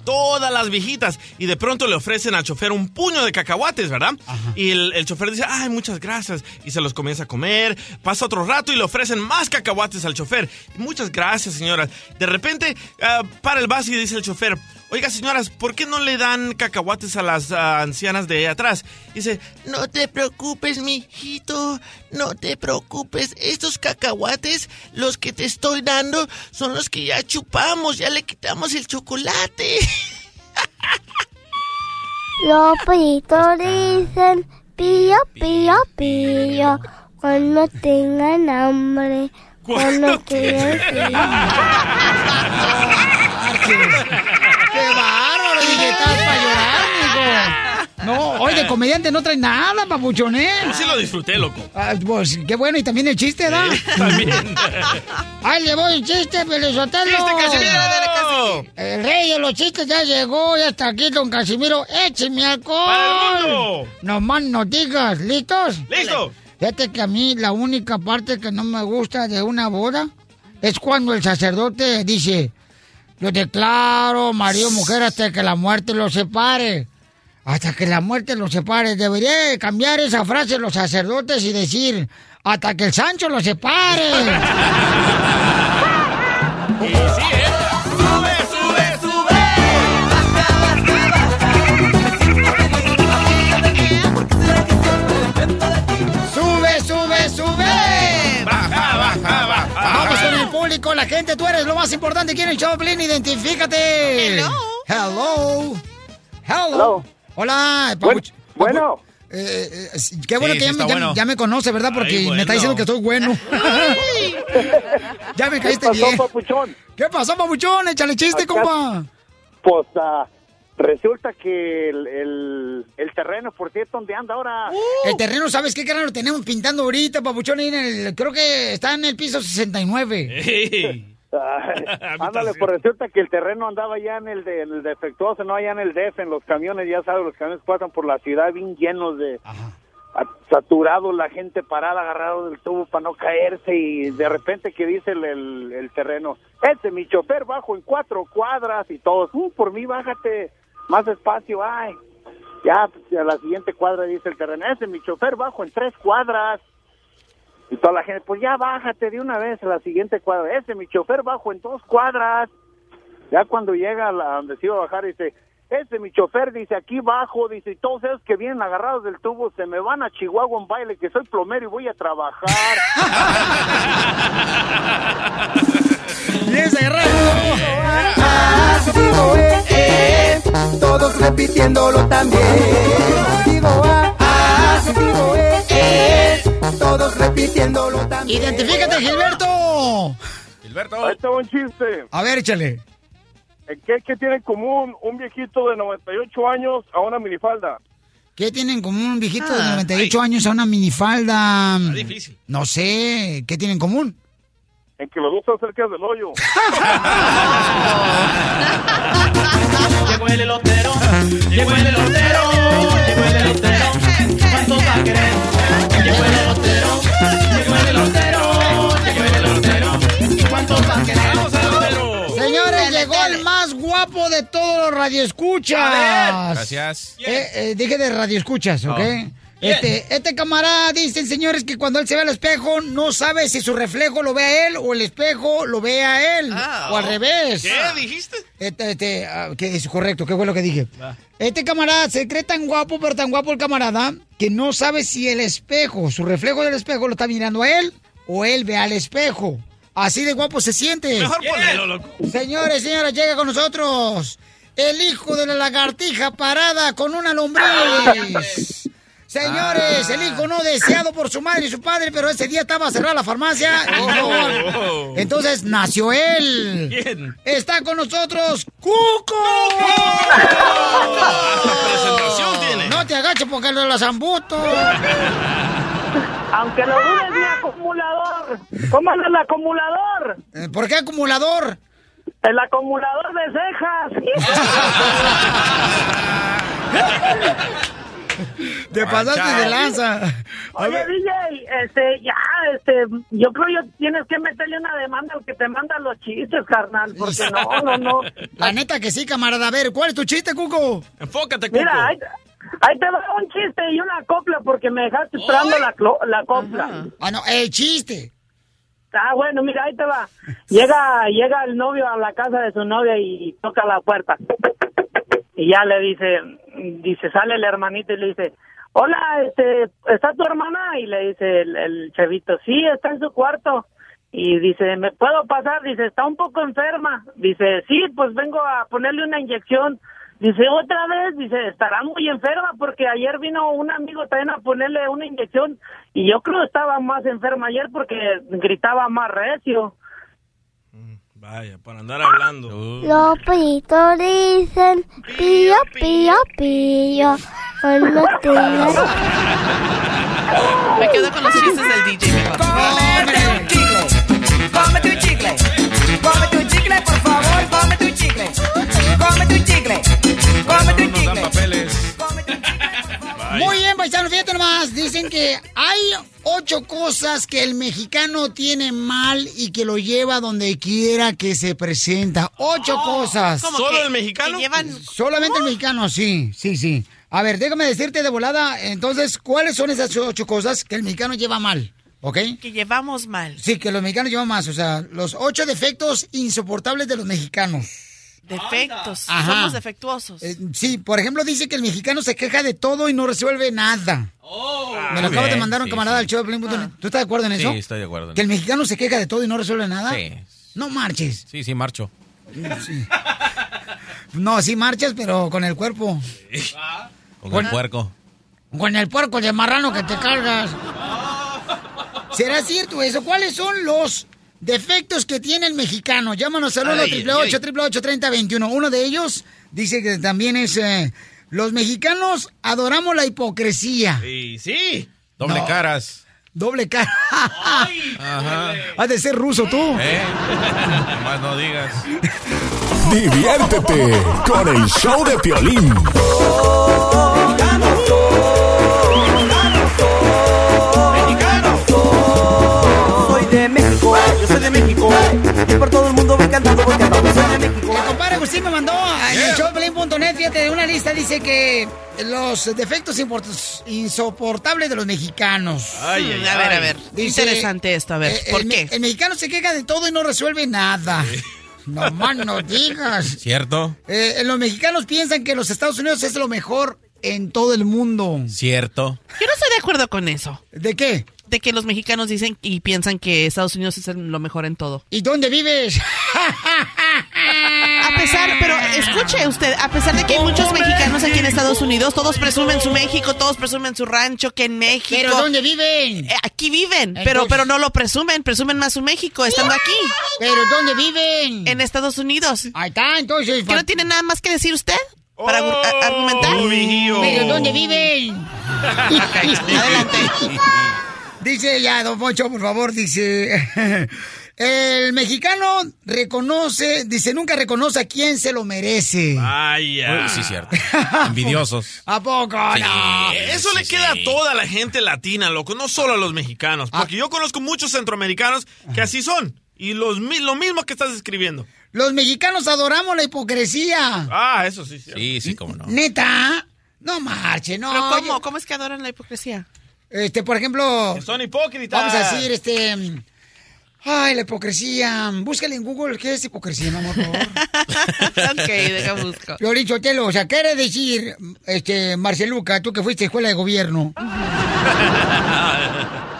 todas las viejitas, y de pronto le ofrecen al chofer un puño de cacahuates, ¿verdad? Y el, el chofer dice, ay, muchas gracias, y se los comienza a comer, pasa otro rato y le ofrecen más cacahuates al chofer. Muchas gracias, señora. De repente, ah, para el bus y dice el chofer, Oiga, señoras, ¿por qué no le dan cacahuates a las ah, ancianas de atrás? Dice, No te preocupes, mijito. No te preocupes. Estos cacahuates, los que te estoy dando, son los que ya chupamos. Ya le quitamos el chocolate. Los pollitos dicen pío, pío, pío. Cuando tengan hambre, cuando quieran estás para llorar, mijo. No, hoy de comediante no trae nada, papuchón, ¿eh? sí lo disfruté, loco. Ah, pues qué bueno, y también el chiste, ¿da? Sí, también. ¡Ay, le voy el chiste, Pelizotelo! ¡Chiste, Casimiro! ¡Dale, Casimiro! El rey de los chistes ya llegó, ya está aquí, don Casimiro. ¡Écheme alcohol! ¡Para el mundo! No más no digas, ¿listos? ¡Listo! Fíjate que a mí la única parte que no me gusta de una boda es cuando el sacerdote dice, yo declaro marido mujer hasta que la muerte los separe. Hasta que la muerte los separe. Debería de cambiar esa frase los sacerdotes y decir, hasta que el Sancho los separe. Sube, con la gente, tú eres lo más importante aquí en el show, Piolín, identifícate. Hello. Hello. Hello. Hola, Bueno. Eh, eh, qué bueno Sí, que sí ya, me- está ya- bueno. ya me conoce, ¿verdad? Porque Ay, me está diciendo que soy bueno. ya me caíste pasó, bien. papuchón? ¿Qué pasó, papuchón? Échale chiste, Acá- compa. Pues ah, resulta que el, el, el terreno, por cierto, ¿dónde anda ahora? El terreno, ¿sabes qué canal lo tenemos pintando ahorita, papuchón? Ahí en el, creo que está en el piso 69. Ay, ándale, pues resulta que el terreno andaba ya en el, de, en el defectuoso, no allá en el DF, en los camiones, ya sabes, los camiones pasan por la ciudad bien llenos de... saturados, la gente parada, agarrado del tubo para no caerse y de repente que dice el, el, el terreno, este mi chofer bajo en cuatro cuadras y todos, "Uh, por mí bájate más despacio, ay, ya pues, a la siguiente cuadra dice el terreno, ese mi chofer bajo en tres cuadras y toda la gente, pues ya bájate de una vez a la siguiente cuadra, ese mi chofer bajo en dos cuadras, ya cuando llega a la, donde se iba a bajar dice, ese mi chofer dice aquí bajo, dice, y todos esos que vienen agarrados del tubo se me van a Chihuahua en baile, que soy plomero y voy a trabajar. ¡Y ese repitiéndolo también. Digo, digo, eh, eh, todos repitiéndolo también. ¡Identifícate, Gilberto! Gilberto. Ahí está un chiste. A ver, échale. ¿Qué, ¿Qué tiene en común un viejito de 98 años a una minifalda? ¿Qué tienen en común un viejito de Ah, 98 años a una minifalda? difícil. No sé, ¿qué tienen en común? En que los dos están cerca del hoyo. Llegó el elotero, llegó el elotero, llegó el elotero. ¿Cuántos va a querer? Llegó el elotero, llegó el elotero, llegó el elotero. ¿Cuántos va a querer? Vamos Señores, llegó el más guapo de todos los radioescuchas. Gracias. Eh, eh, dije de radioescuchas, ¿ok? Oh. Este, este camarada dicen, señores, que cuando él se ve al espejo, no sabe si su reflejo lo ve a él o el espejo lo ve a él. o al revés. ¿Qué dijiste? Este, este, ah, que es correcto, ¿qué fue lo que dije? Este camarada se cree tan guapo, pero tan guapo el camarada, que no sabe si el espejo, su reflejo del espejo lo está mirando a él o él ve al espejo. Así de guapo se siente. Mejor ponelo, loco. Señores, señoras, llega con nosotros el hijo de la lagartija parada con una lombriz. Señores, el hijo no deseado por su madre y su padre, pero ese día estaba cerrada la farmacia no. Entonces nació él. ¿Quién? Está con nosotros Cuco. presentación tiene. No te agaches porque lo de los zambutos. Aunque lo dudes, mi acumulador. ¿Cómo anda el acumulador? Eh, ¿Por qué acumulador? El acumulador de cejas. Te pasaste de lanza. Oye. DJ, este, ya, este, yo creo que tienes que meterle una demanda al que te manda los chistes, carnal, porque no, no, no. La neta que sí, camarada. A ver, ¿cuál es tu chiste, Cuco? Enfócate, Cuco. Mira, ahí, ahí te va un chiste y una copla porque me dejaste esperando la, la copla. Ah, no, el chiste. Ah, bueno, mira, ahí te va. Llega, llega el novio a la casa de su novia y toca la puerta. Y ya le dice, dice, sale el hermanito y le dice, hola, este, ¿está tu hermana? Y le dice el, el chavito, sí, está en su cuarto. Y dice, ¿me puedo pasar? Dice, está un poco enferma. Dice, sí, pues vengo a ponerle una inyección. Dice, otra vez, dice, estará muy enferma porque ayer vino un amigo también a ponerle una inyección y yo creo que estaba más enferma ayer porque gritaba más recio. Vaya, para andar hablando. Los pollitos dicen pío, pío, pío. Cuando tengas... Me quedo con los chistes del DJ mejor. Cómete un chicle, cómete un chicle, cómete un chicle, por favor, cómete un chicle, cómete un chicle, cómete un chicle. papeles. Muy bien, paisanos, fíjate nomás. Dicen que hay ocho cosas que el mexicano tiene mal y que lo lleva donde quiera que se presenta. Ocho cosas. ¿Cómo ¿Solo que- el mexicano? llevan- Solamente el mexicano, sí, sí, sí. A ver, déjame decirte de volada, entonces, ¿cuáles son esas ocho cosas que el mexicano lleva mal? ¿Ok? Que llevamos mal. Sí, que los mexicanos llevan más. O sea, los ocho defectos insoportables de los mexicanos. Defectos. Ajá. Somos defectuosos. Eh, sí, por ejemplo, dice que el mexicano se queja de todo y no resuelve nada. Me lo acabo de mandar un sí, camarada sí. al show de Piolín.net. ¿Tú estás de acuerdo en eso? Sí, estoy de acuerdo. Que el mexicano se queja de todo y no resuelve nada. Sí. No marches. Sí, sí, marcho. Sí. No, sí marchas, pero con el cuerpo. Con Con- el puerco. Con el puerco de marrano que te cargas. ¿Será cierto eso? ¿Cuáles son los defectos que tiene el mexicano? Llámanos al 1 Ay, ay, ay. 888 3021 Uno de ellos dice que también es... eh, los mexicanos adoramos la hipocresía. Sí, sí. Doble No. caras. Doble cara. Ajá. Has de ser ruso tú. ¿Eh? Más no digas. Diviértete con el show de Piolín. Soy de México. Y por todo el mundo voy cantando, voy cantando. Soy de México. El compadre Agustín me mandó en el showplay.net, fíjate, de una lista dice que los defectos insoportables de los mexicanos. Ay, ay, a ver, a ver. Interesante esto, a ver, eh, ¿por el, qué? El mexicano se queja de todo y no resuelve nada. No más no digas. ¿Cierto? Eh, los mexicanos piensan que los Estados Unidos es lo mejor en todo el mundo. ¿Cierto? Yo no estoy de acuerdo con eso. ¿De qué? De que los mexicanos dicen y piensan que Estados Unidos es lo mejor en todo. ¿Y dónde vives? A pesar, pero escuche usted, a pesar de que hay muchos mexicanos aquí en Estados Unidos, todos presumen su México, todos presumen su rancho, que en México. ¿Pero dónde viven? Eh, Aquí viven, pero, Entonces- pero no lo presumen, presumen más su México estando aquí. ¿Pero dónde viven? En Estados Unidos. Ahí está, entonces. ¿Que no tiene nada más que decir usted? ¿Para a- argumentar? ¿Pero dónde viven? Adelante. Dice ya, don Poncho, por favor, dice... El mexicano reconoce, dice, nunca reconoce a quien se lo merece. Vaya. Uy, sí, cierto. Envidiosos. ¿A poco no? Eso le queda a toda la gente latina, loco, no solo a los mexicanos. Ah. Porque yo conozco muchos centroamericanos que así son. Y los, lo mismo que estás escribiendo. Los mexicanos adoramos la hipocresía. Ah, eso sí. sí. Sí, sí, cómo no. Neta, no marche, no. ¿Pero cómo? yo- ¿Cómo es que adoran la hipocresía? Este, por ejemplo, Son hipócritas. vamos a decir, este... Ay, la hipocresía. Búscale en Google qué es hipocresía, mi amor, por favor. ok, deja busco. Sotelo, o sea, quiere decir, este, Marceluca, tú que fuiste a escuela de gobierno.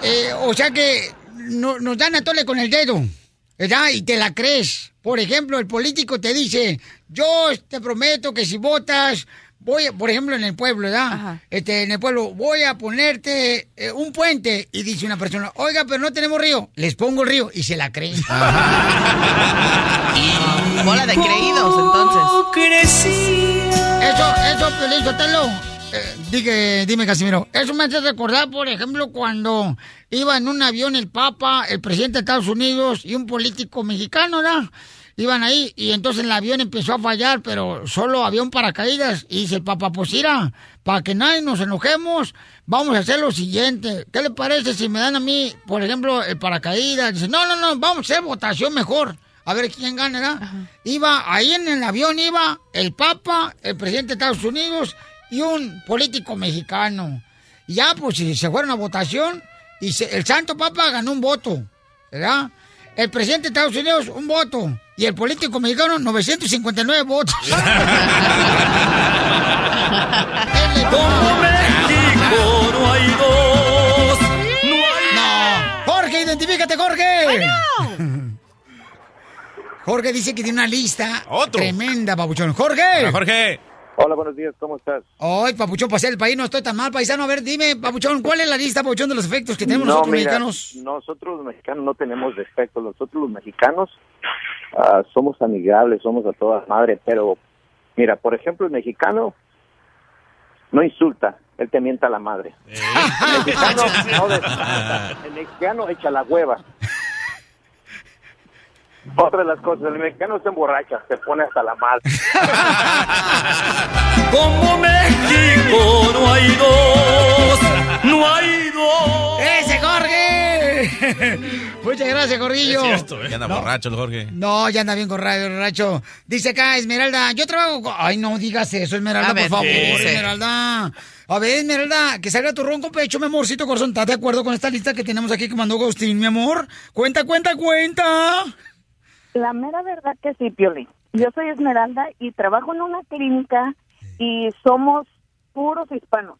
Eh, o sea que no- nos dan a tole con el dedo, ¿verdad? Y te la crees. Por ejemplo, el político te dice, yo te prometo que si votas, voy, a- por ejemplo, en el pueblo, ¿verdad? Este, en el pueblo, voy a ponerte eh, un puente. Y dice una persona, oiga, pero no tenemos río. Les pongo el río y se la creen. Bola de creídos, entonces. Eso, eso, Piolín Sotelo. Eh, dime, dime, Casimiro. Eso me hace recordar, por ejemplo, cuando iba en un avión el Papa, el presidente de Estados Unidos y un político mexicano, ¿verdad? Iban ahí y entonces el avión empezó a fallar, pero solo había un paracaídas. Y dice el Papa, pues mira, para que nadie nos enojemos, vamos a hacer lo siguiente. ¿Qué le parece si me dan a mí, por ejemplo, el paracaídas? Dice, no, no, no, vamos a hacer votación mejor. A ver quién gana, ¿verdad? Iba, ahí en el avión iba el Papa, el presidente de Estados Unidos y un político mexicano. Y ya, pues, si se fueron a votación y se- el Santo Papa ganó un voto, ¿verdad? El presidente de Estados Unidos, un voto. Y el político mexicano, 959 votos. Como México no hay dos. No. Jorge, identifícate, Jorge. Jorge dice que tiene una lista tremenda, papuchón. Jorge. Jorge. Hola, buenos días, ¿cómo estás? Ay, papuchón, pasé el país, no estoy tan mal, paisano. A ver, dime, papuchón, ¿cuál es la lista, papuchón, de los efectos que tenemos No, nosotros mira, mexicanos? Nosotros los mexicanos no tenemos defectos. Nosotros los mexicanos ah, somos amigables, somos a toda madre. Pero, mira, por ejemplo, el mexicano no insulta, él te mienta la madre. El mexicano no el mexicano echa la hueva. Otra de las cosas, el mexicano se emborracha, se pone hasta la madre. Como México no hay dos. No hay dos. ¡Ese Jorge! Muchas gracias, Corrillo. Ya anda borracho el Jorge. No, ya anda bien corrado, borracho. Dice acá, Esmeralda, yo trabajo... con- Ay, no digas eso, Esmeralda, A ver, por favor, ¿qué dice? Esmeralda. A ver, Esmeralda, que salga tu ronco pecho, mi amorcito corazón. ¿Estás de acuerdo con esta lista que tenemos aquí que mandó Agustín, mi amor? Cuenta, cuenta, cuenta. La mera verdad que sí, Pioli. Yo soy Esmeralda y trabajo en una clínica y somos puros hispanos,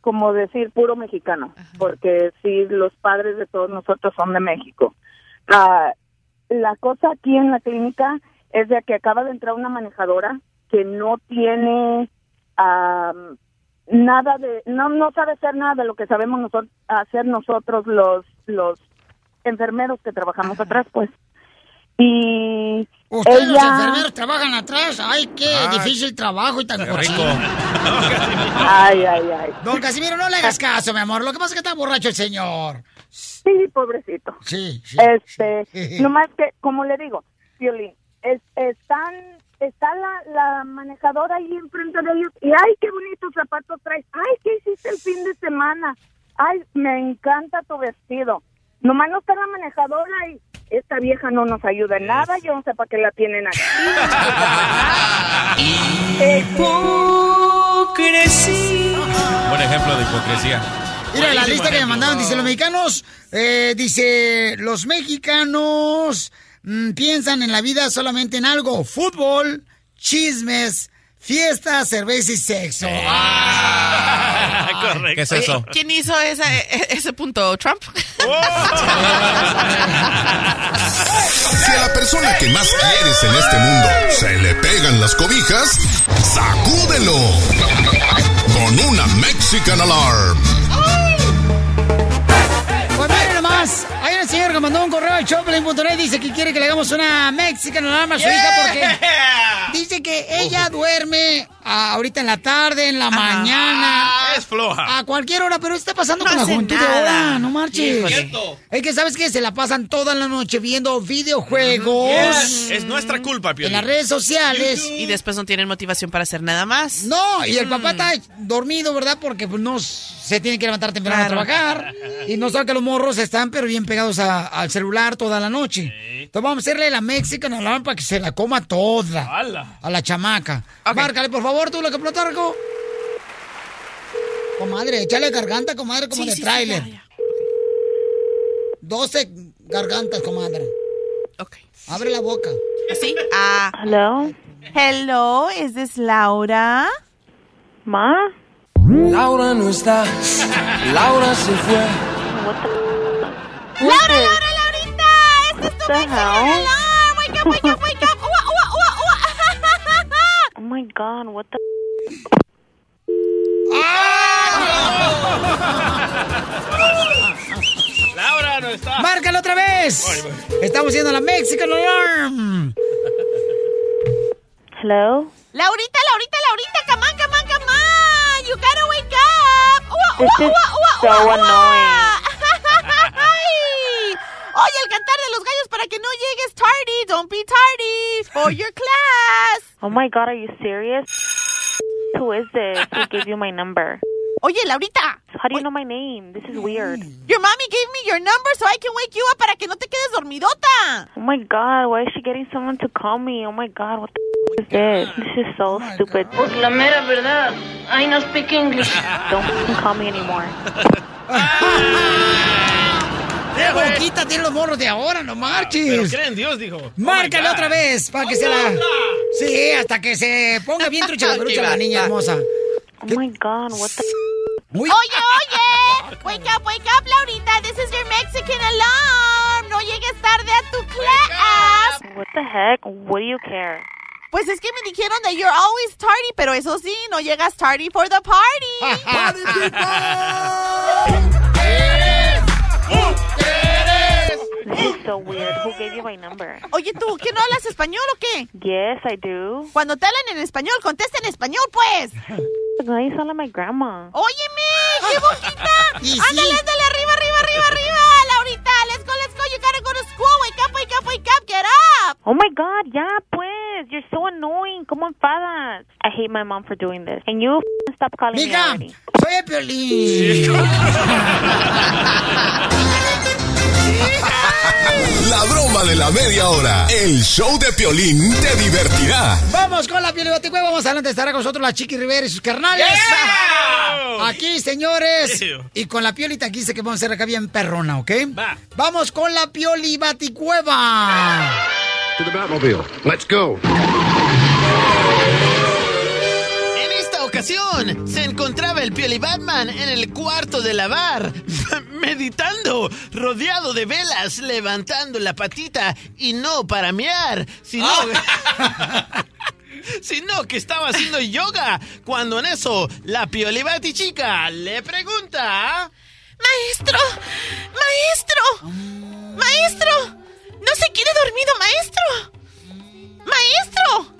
como decir puro mexicano, porque sí, los padres de todos nosotros son de México. Ah, la cosa aquí en la clínica es de que acaba de entrar una manejadora que no tiene nada de, no, no sabe hacer nada de lo que sabemos nosotros, hacer nosotros los, los enfermeros que trabajamos atrás, pues. Y Ustedes los enfermeros trabajan atrás. Ay, qué difícil trabajo y tan cochino. Ay, ay, ay. Don Casimiro, no le hagas caso, mi amor. Lo que pasa es que está borracho el señor. Sí, pobrecito. Sí, sí. Este, nomás que, como le digo, Violín, es, están, está la, la manejadora ahí enfrente de ellos y ay, qué bonitos zapatos traes. Ay, ¿qué hiciste el fin de semana? Ay, me encanta tu vestido. Nomás no está la manejadora y esta vieja no nos ayuda en nada. Yo no sé para qué la tienen aquí. Buen ejemplo de hipocresía. Mira, la lista que me mandaron, dice, los mexicanos, eh, dice, los mexicanos mm, piensan en la vida solamente en algo, fútbol, chismes, fiestas, cerveza y sexo. Ah. Correcto. ¿Qué es eso? Oye, ¿Quién hizo esa- e- ese punto? ¿Trump? Si a la persona que más quieres en este mundo se le pegan las cobijas, sacúdelo con una Mexican Alarm. Que mandó un correo al Choplin.net dice que quiere que le hagamos una Mexican alarma a su hija porque dice que ella duerme ah, ahorita en la tarde, en la mañana. Es floja. A cualquier hora, pero está pasando No con la juventud de ahora, no marches. Cierto. Es que sabes que se la pasan toda la noche viendo videojuegos. Yes. Es nuestra culpa. En las redes sociales. Y después no tienen motivación para hacer nada más. No, y el papá Mm. está dormido, ¿verdad? Porque pues, no se tiene que levantar temprano Claro. a trabajar. Y no sabe que los morros están, pero bien pegados a- al celular toda la noche. Entonces vamos a hacerle la Mexican Alarm para que se la coma toda. A la chamaca. Márcale, por favor, tú lo que Plutarco. Comadre, échale garganta, comadre, como Sí, de sí, sí, tráiler. ya, 12 gargantas, comadre. Abre la boca. ¿Así? Ah. Hello. Hello, is this Laura? Ma. Laura no está, Laura se fue. Laura, Laura, Laurita, este es tu Mexican Alarm. Wake up, wake up, wake up. Ua, ua, ua, ua. Oh my god, what the Laura no está. ¡Márcalo otra vez! Estamos haciendo la Mexican Alarm. Hello? Laurita, Laurita, Laurita, come on, come on, come on. You gotta wake up. This ua, is ua, ua, so ua, ua. annoying. Ay. Oye, el cantar de los gallos para que no llegues tardy. Don't be tardy for your class. Oh my god, are you serious? Who is this? Who gave you my number? Oye, Laurita. How do you know my name? This is weird. Your mommy gave me your number so I can wake you up para que no te quedes dormidota. Oh my god, why is she getting someone to call me? Oh my god, what the is this? This is so stupid. La mera verdad. I no speak English. Don't call me anymore. ¡Qué boquita tienen los morros de ahora, no marches! Pero creen Dios, dijo. Oh Márcale my God. otra vez para que se la. Sí, hasta que se ponga bien trucha la pelucha la niña hermosa. Oh my god, what the Uy. Oye, oye. Wake up, wake up, Laurita. This is your Mexican alarm. No llegues tarde a tu class. What the heck? What do you care? Pues es que me dijeron that you're always tardy, pero eso sí, no llegas tardy for the party. This is so weird. Who gave you my number? Oye, tú, ¿qué no hablas español o qué? Yes, I do. Cuando te hablan en español, contesta en español, pues. No, you sound like my grandma. Óyeme, qué sí. Ándale, ándale, arriba, arriba, arriba, arriba. School. Wake up, wake up, wake up. Get up. Oh my god, yeah, pues. You're so annoying. ¿Cómo enfadas? I hate my mom for doing this. And you f- stop calling me Mija, already. soy el Piolín. La broma de la media hora. El show de Piolín te divertirá. Vamos con la Pioli Baticueva. Vamos adelante. Estará con nosotros la Chiqui Rivera y sus carnales. Aquí, señores. Y con la Piolita aquí dice que vamos a hacer acá bien perrona, ¿ok? Vamos con la Pioli Baticueva. To the Batmobile. Let's go. En esta ocasión se encontraba el Pioli Batman en el cuarto de lavar, meditando, rodeado de velas, levantando la patita y no para mear, sino, sino que estaba haciendo yoga. Cuando en eso la Pioli Batichica le pregunta: ¡Maestro! ¡Maestro! ¡Maestro! ¡No se quiere dormido, maestro! ¡Maestro!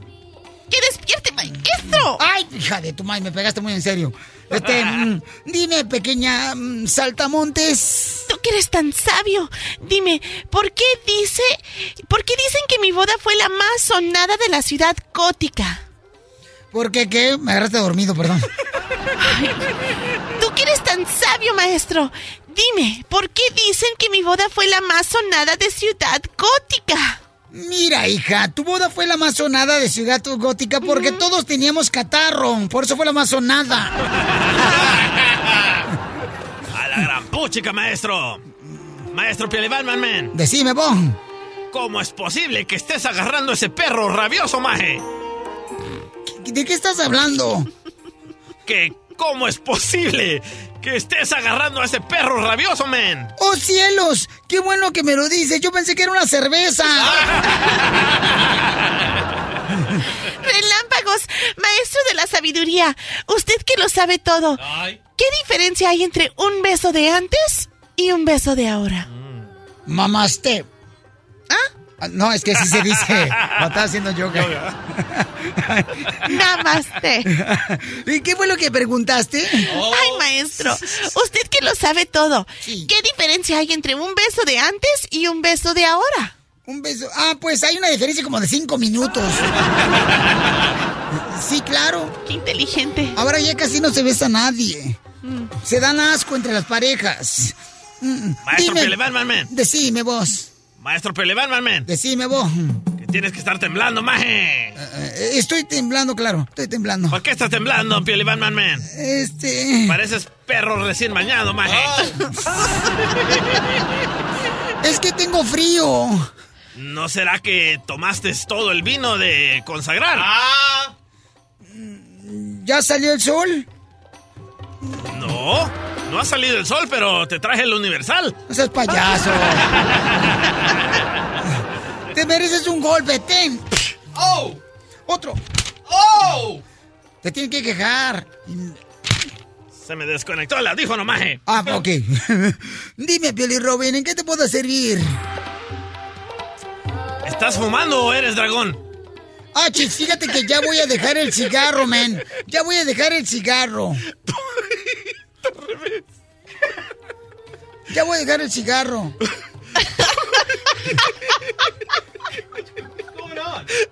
¡Que despierte, maestro! ¡Ay, hija de tu madre! Me pegaste muy en serio. Este, mm, dime, pequeña mm, saltamontes. Tú que eres tan sabio, dime, ¿por qué dice, por qué dicen que mi boda fue la más sonada de la ciudad gótica? ¿Por qué qué? Me agarraste dormido, perdón. Tú que eres tan sabio, maestro, dime, ¿por qué dicen que mi boda fue la más sonada de ciudad gótica? Mira, hija, tu boda fue la más sonada de Ciudad Gótica porque todos teníamos catarro. Por eso fue la más sonada. A la gran puchica, maestro. Maestro man. Decime, vos. ¿Cómo es posible que estés agarrando ese perro rabioso, maje? ¿De qué estás hablando? ¿Que cómo es posible que estés agarrando a ese perro rabioso, men? ¡Oh, cielos! ¡Qué bueno que me lo dices! Yo pensé que era una cerveza. Relámpagos, maestro de la sabiduría, usted que lo sabe todo. ¿Qué diferencia hay entre un beso de antes y un beso de ahora? Mamaste. ¿Ah? No, es que así se dice. Estaba haciendo yoga. Namaste. ¿Y qué fue lo que preguntaste? Ay, maestro, usted que lo sabe todo. ¿Qué diferencia hay entre un beso de antes y un beso de ahora? Un beso. Ah, pues hay una diferencia como de cinco minutos. Sí, claro. Qué inteligente. Ahora ya casi no se besa a nadie. Mm. Se dan asco entre las parejas. Mm, Maestro dime- man. Decime vos. Maestro Batman, man. Decime vos. Que tienes que estar temblando, maje. Eh, Estoy temblando, claro. Estoy temblando. ¿Por qué estás temblando, Batman, man? Este. Pareces perro recién bañado, maje. Es que tengo frío. ¿No será que tomaste todo el vino de consagrar? ¿Ya salió el sol? No, no ha salido el sol, pero te traje el universal. No seas payaso. Te mereces un golpe, ten. ¡Oh! Otro. ¡Oh! Te tienen que quejar. Se me desconectó el audífono, maje. Ah, ok. Dime, Pioli Robin, ¿en qué te puedo servir? ¿Estás fumando o eres dragón? Ah, chis, fíjate que ya voy a dejar el cigarro, men. Ya voy a dejar el cigarro. Ya voy a dejar el cigarro.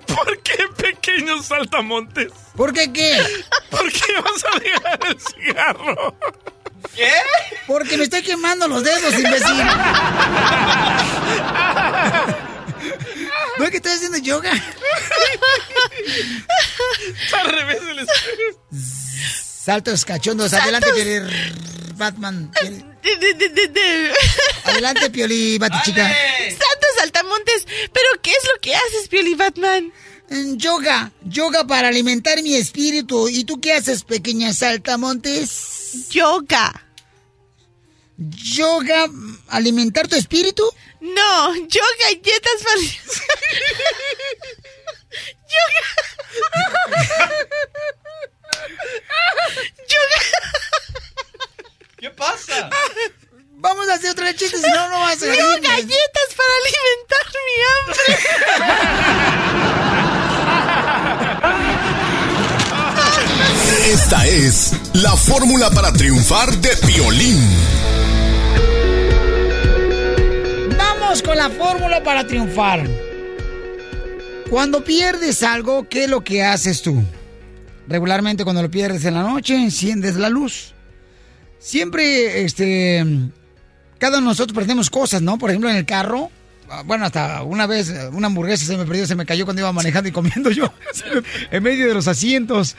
¿Por qué pequeños saltamontes? ¿Por qué qué? ¿Por qué vas a dejar el cigarro? ¿Qué? Porque me estoy quemando los dedos, imbécil. ¿No es que estoy haciendo yoga? Al revés del espejo. Saltos cachondos. Adelante, Pioli Batman. Pioli- Adelante, Pioli Batichica. Santos Altamontes, ¿pero qué es lo que haces, Pioli Batman? Yoga. Yoga para alimentar mi espíritu. ¿Y tú qué haces, pequeña saltamontes? Yoga. ¿Yoga? ¿Alimentar tu espíritu? No, yo galletas para... ¿Qué pasa? Vamos a hacer otra vez chistes, si no, no vas a reírme. galletas para alimentar mi hambre. Esta es la fórmula para triunfar de Piolín. Vamos con la fórmula para triunfar. Cuando pierdes algo, ¿qué es lo que haces tú? Regularmente cuando lo pierdes en la noche, enciendes la luz. Siempre, este, cada uno de nosotros perdemos cosas, ¿no? Por ejemplo, en el carro. ah, Bueno, hasta una vez eh, una hamburguesa se me perdió, se me cayó cuando iba manejando y comiendo yo en medio de los asientos.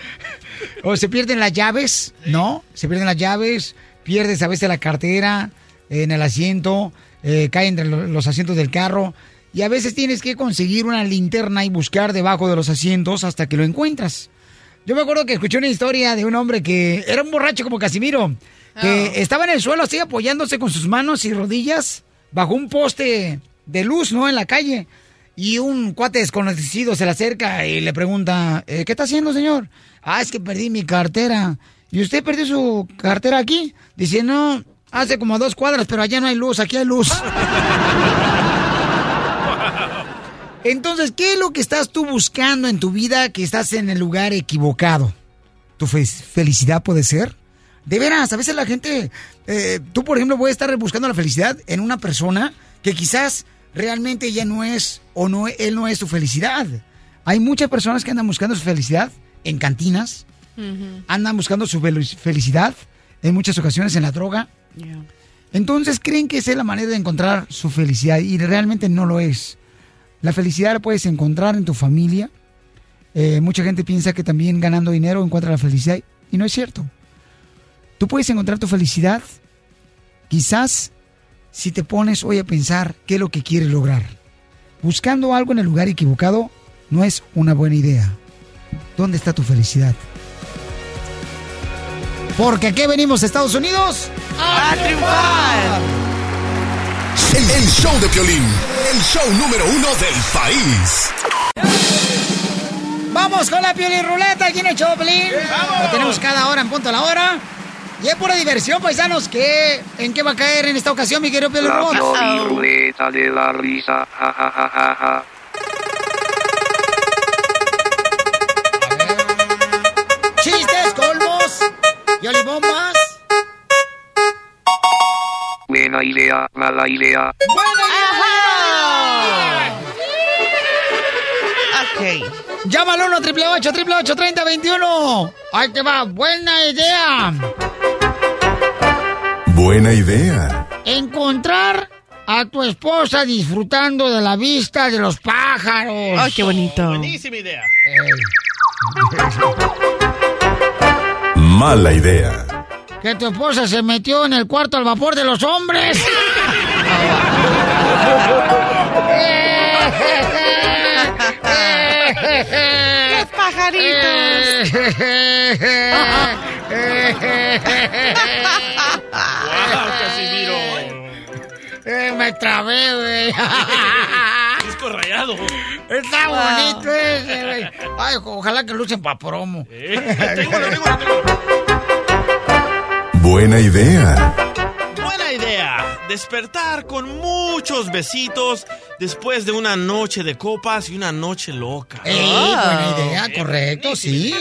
O se pierden las llaves, ¿no? Se pierden las llaves, pierdes a veces la cartera en el asiento, eh, cae entre lo- los asientos del carro. Y a veces tienes que conseguir una linterna y buscar debajo de los asientos hasta que lo encuentras. Yo me acuerdo que escuché una historia de un hombre que era un borracho como Casimiro, que estaba en el suelo así apoyándose con sus manos y rodillas bajo un poste de luz, ¿no? En la calle. Y un cuate desconocido se le acerca y le pregunta, eh, ¿qué está haciendo, señor? Ah, es que perdí mi cartera. ¿Y usted perdió su cartera aquí? Dice, no, hace como dos cuadras, pero allá no hay luz, aquí hay luz. Entonces, ¿qué es lo que estás tú buscando en tu vida que estás en el lugar equivocado? ¿Tu fe- felicidad puede ser? De veras, a veces la gente, eh, tú por ejemplo puedes estar buscando la felicidad en una persona que quizás realmente ya no es o no él no es tu felicidad. Hay muchas personas que andan buscando su felicidad en cantinas, andan buscando su fel- felicidad en muchas ocasiones en la droga. Entonces creen que esa es la manera de encontrar su felicidad y realmente no lo es. La felicidad la puedes encontrar en tu familia. Eh, mucha gente piensa que también ganando dinero encuentra la felicidad y no es cierto. Tú puedes encontrar tu felicidad quizás si te pones hoy a pensar qué es lo que quieres lograr. Buscando algo en el lugar equivocado no es una buena idea. ¿Dónde está tu felicidad? Porque aquí venimos a Estados Unidos a triunfar. El, el show de Piolín, el show número uno del país. Vamos con la Pioli Ruleta aquí en el Choplin. Lo tenemos cada hora en punto a la hora. Y es pura diversión, paisanos. ¿Qué, ¿En qué va a caer en esta ocasión, mi querido La? Pioli ruleta de la risa. Ja, ja, ja, Buena idea, mala idea. Ok. Llámalo al 1 888 3021 Ahí te va. Buena idea. Buena idea. Encontrar a tu esposa disfrutando de la vista de los pájaros. Ay, qué bonito. Buenísima idea. Mala idea. Que tu esposa se metió en el cuarto al vapor de los hombres. Los pajaritos. ¡Wow, Casimiro! Eh, me trabé, güey. Disco rayado. Está Wow. bonito ese, güey. Ay, ojalá que lucen pa' promo. Buena idea. Buena idea. Despertar con muchos besitos después de una noche de copas y una noche loca. Ey, buena idea, correcto, sí.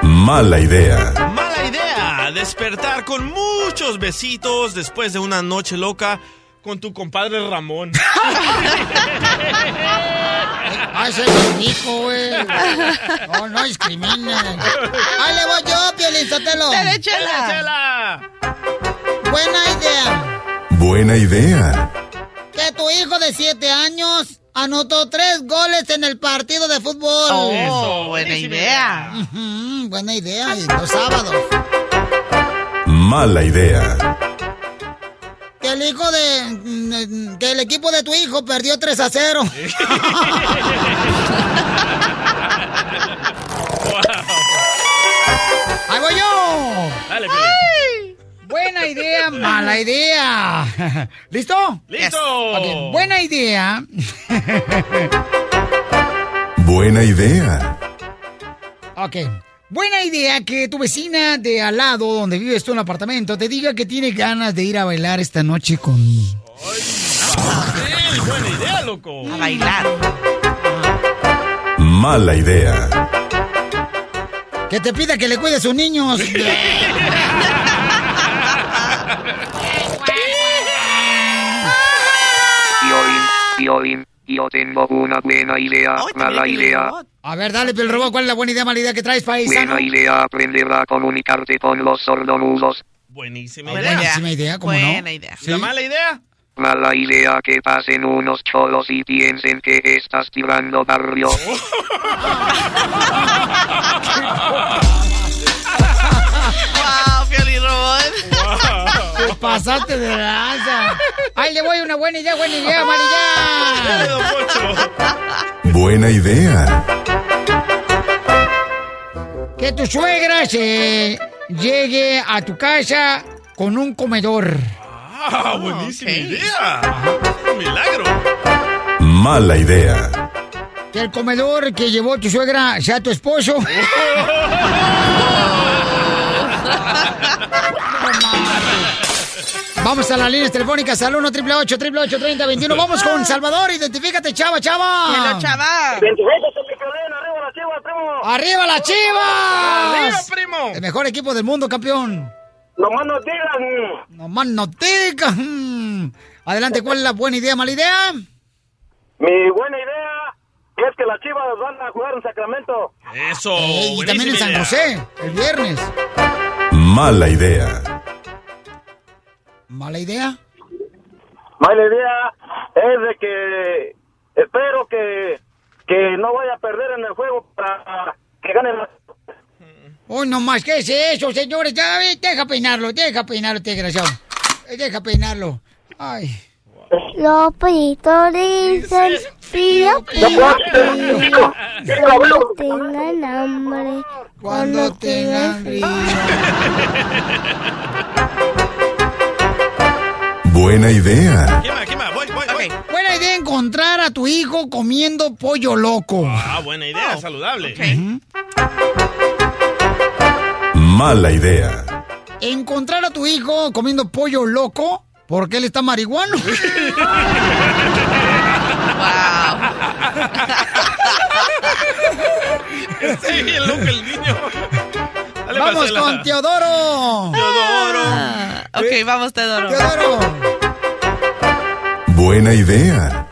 Mala idea. Mala idea. Despertar con muchos besitos después de una noche loca con tu compadre Ramón. Ay, soy el hijo, güey. No, no discriminen. Ahí le voy yo, Piolín Sotelo. Derechela. Buena idea. Buena idea. Que tu hijo de 7 años anotó tres goles en el partido de fútbol. Oh, Eso, buena idea. Buena idea, y los sábados. Mala idea. Que el hijo de... mm, Que el equipo de tu hijo perdió 3 a 0. ¡Ahí voy yo! Dale, ¡Ay! Buena idea, mala idea. ¿Listo? ¡Listo! Ok, buena idea. Buena idea. Ok. Buena idea que tu vecina de al lado, donde vives tú en el apartamento, te diga que tiene ganas de ir a bailar esta noche con... ¡Ey, buena idea, loco! A bailar. Mala idea. Que te pida que le cuide a sus niños. Piolín, yo tengo una buena idea, mala idea. A ver, dale, Piel Robot, ¿cuál es la buena idea, mala idea que traes, paisano? Buena idea aprender a comunicarte con los sordomudos. Buenísima idea. buenísima idea, ¿cómo no? Buena idea. ¿La mala idea? Mala idea que pasen unos cholos y piensen que estás tirando barrio. ¡Wow, Robot! Te pasaste de lanza. Ay, le voy una buena idea, buena idea, mala idea. Buena idea. Que tu suegra se llegue a tu casa con un comedor. Ah, buenísima idea. Un milagro. Mala idea. Que el comedor que llevó tu suegra sea tu esposo. Vamos a las líneas telefónicas al 1 888 888 3021 Vamos con Salvador, identifícate, chava, chava. Hello, chava. ¡Arriba la chivas! ¡Arriba, primo! El mejor equipo del mundo, campeón. Nomás no digan. Nomás no digan. Adelante, ¿cuál es la buena idea, mala idea? Mi buena idea es que las chivas van a jugar en Sacramento. Eso. Y también en San idea. José, el viernes. Mala idea. ¿Mala idea? Mala idea es de que espero que, que no vaya a perder en el juego para que ganen las Hoy no más, ¿qué es eso, señores? Ya, ve, deja peinarlo, deja peinarlo, este desgraciado. Eh, Deja peinarlo. Ay. Los pollitos dicen pío, pío, pío. Cuando tengan hambre, cuando tengan frío. Buena idea. ¿Quién más? ¿Quién más? Voy, voy, voy. Buena idea encontrar a tu hijo comiendo pollo loco. Ah, buena idea, saludable. Mala idea. Encontrar a tu hijo comiendo pollo loco porque él está marihuano. Está bien loco el niño. Dale, Vamos Marcela. con Teodoro. Teodoro. Ah, ok, vamos, Teodoro. Teodoro. Buena idea.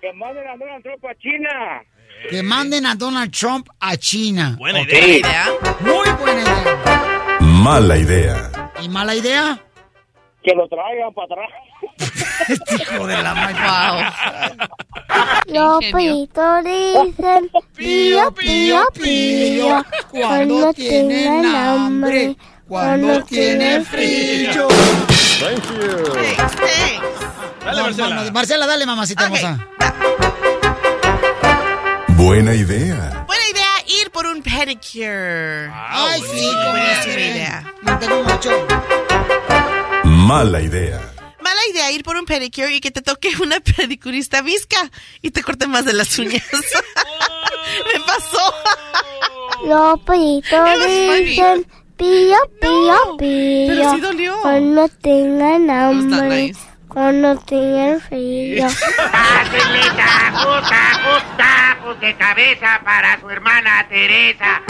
Que manden a Donald Trump a China. Que manden a Donald Trump a China. Buena idea. Muy buena idea. Mala idea. ¿Y mala idea? Que lo traigan para atrás. Hijo de la Los pollitos dicen pío, pío, pío. Cuando tienen hambre, cuando tienen frío. Dale, No, Marcela. no, Marcela, dale, mamacita hermosa. Buena idea. Buena idea ir por un pedicure. Ay, sí, no. idea. No tengo mucho. Mala idea. Mala idea ir por un pedicure y que te toque una pedicurista visca y te corte más de las uñas. Me pasó. Los pollitos dicen pío, pío, pío. pero sí dolió. Cuando tengan not hambre, nice. Cuando tengan frío. Pásenle tacos, tacos, tacos de cabeza para su hermana Teresa.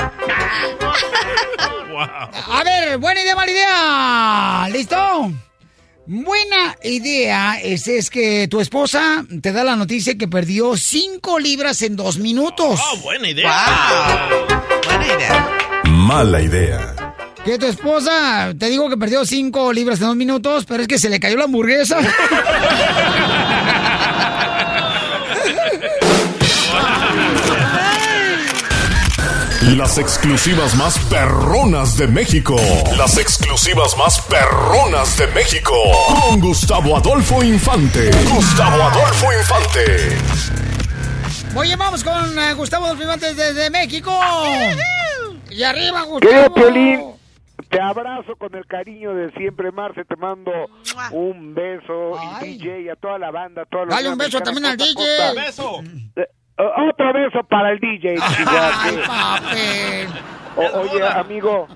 A ver, buena idea, mala idea. ¿Listo? Buena idea es, es que tu esposa te da la noticia que perdió 5 libras en dos minutos. Ah, buena idea. Buena idea. Mala idea. Que tu esposa te digo que perdió 5 libras en dos minutos, pero es que se le cayó la hamburguesa. Las exclusivas más perronas de México. Las exclusivas más perronas de México. Con Gustavo Adolfo Infante. Gustavo Adolfo Infante. Oye, vamos con eh, Gustavo Dolfimantes desde México. Y arriba, Gustavo. Piolín, te abrazo con el cariño de siempre, Marce. Te mando un beso. Y DJ, a toda la banda. a toda la Dale un beso también al DJ. Eh, otro beso para el DJ. Ay, papel. O- oye, amigo,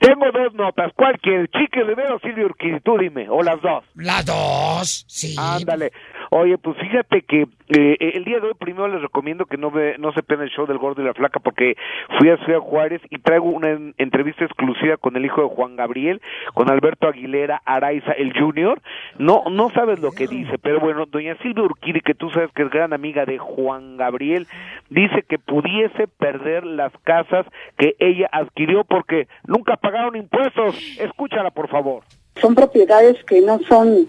tengo dos notas. ¿Cuál quieres? ¿Chique Rivera o Silvio Urquidy? Tú dime, o las dos. Las dos, sí. Ándale. Oye, pues fíjate que eh, el día de hoy primero les recomiendo que no ve, no se pierdan el show del Gordo y la Flaca porque fui a Ciudad Juárez y traigo una en- entrevista exclusiva con el hijo de Juan Gabriel, con Alberto Aguilera Araiza, el Junior. No, no sabes lo que dice, pero bueno, doña Silvia Urquiri, que tú sabes que es gran amiga de Juan Gabriel, dice que pudiese perder las casas que ella adquirió porque nunca pagaron impuestos. Escúchala, por favor. Son propiedades que no son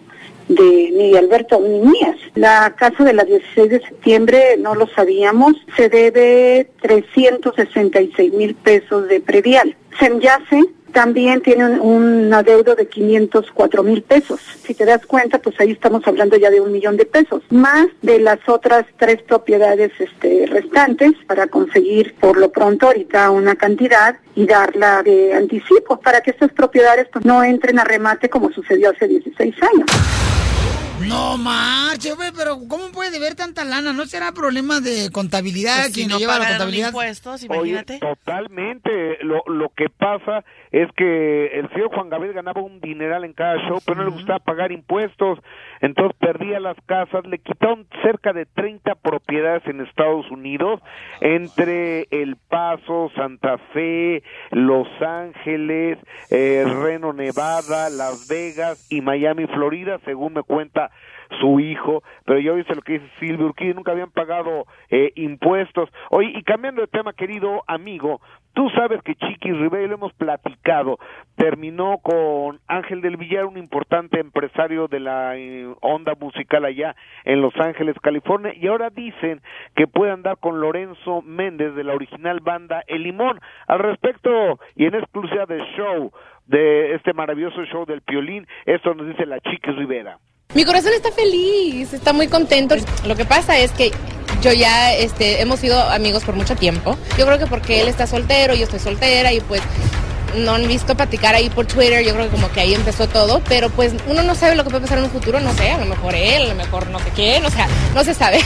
de de Alberto ni mías. La casa de la 16 de septiembre no lo sabíamos, se debe 366 mil pesos de predial. Semyace también tiene un, un adeudo de 504 mil pesos. Si te das cuenta, pues ahí estamos hablando ya de un millón de pesos, más de las otras tres propiedades este, restantes para conseguir por lo pronto ahorita una cantidad y darla de anticipo para que estas propiedades pues, no entren a remate como sucedió hace 16 años. No marche, güey, pero ¿cómo puede deber tanta lana? ¿No será problema de contabilidad Pues si quien no lleva la contabilidad? impuestos, Oye, imagínate. totalmente. Lo, lo que pasa es que el señor Juan Gabriel ganaba un dineral en cada show, pero no le gustaba pagar impuestos. Entonces perdía las casas, le quitaron cerca de 30 propiedades en Estados Unidos, entre El Paso, Santa Fe, Los Ángeles, eh, Reno, Nevada, Las Vegas y Miami, Florida, según me cuenta su hijo, pero yo viste lo que dice Silvio Urquidi, nunca habían pagado eh, impuestos. Oye, y cambiando de tema, querido amigo, tú sabes que Chiqui Rivera, lo hemos platicado, terminó con Ángel del Villar, un importante empresario de la eh, onda musical allá en Los Ángeles, California, y ahora dicen que puede andar con Lorenzo Méndez de la original banda El Limón. Al respecto, y en exclusiva del show, de este maravilloso show del Piolín, esto nos dice la Chiqui Rivera. Mi corazón está feliz, está muy contento. Lo que pasa es que yo ya este, hemos sido amigos por mucho tiempo. Yo creo que porque él está soltero, yo estoy soltera y pues no han visto platicar ahí por Twitter, yo creo que como que ahí empezó todo, pero pues uno no sabe lo que puede pasar en un futuro, no sé, a lo mejor él, a lo mejor no sé quién, o sea, no se sabe.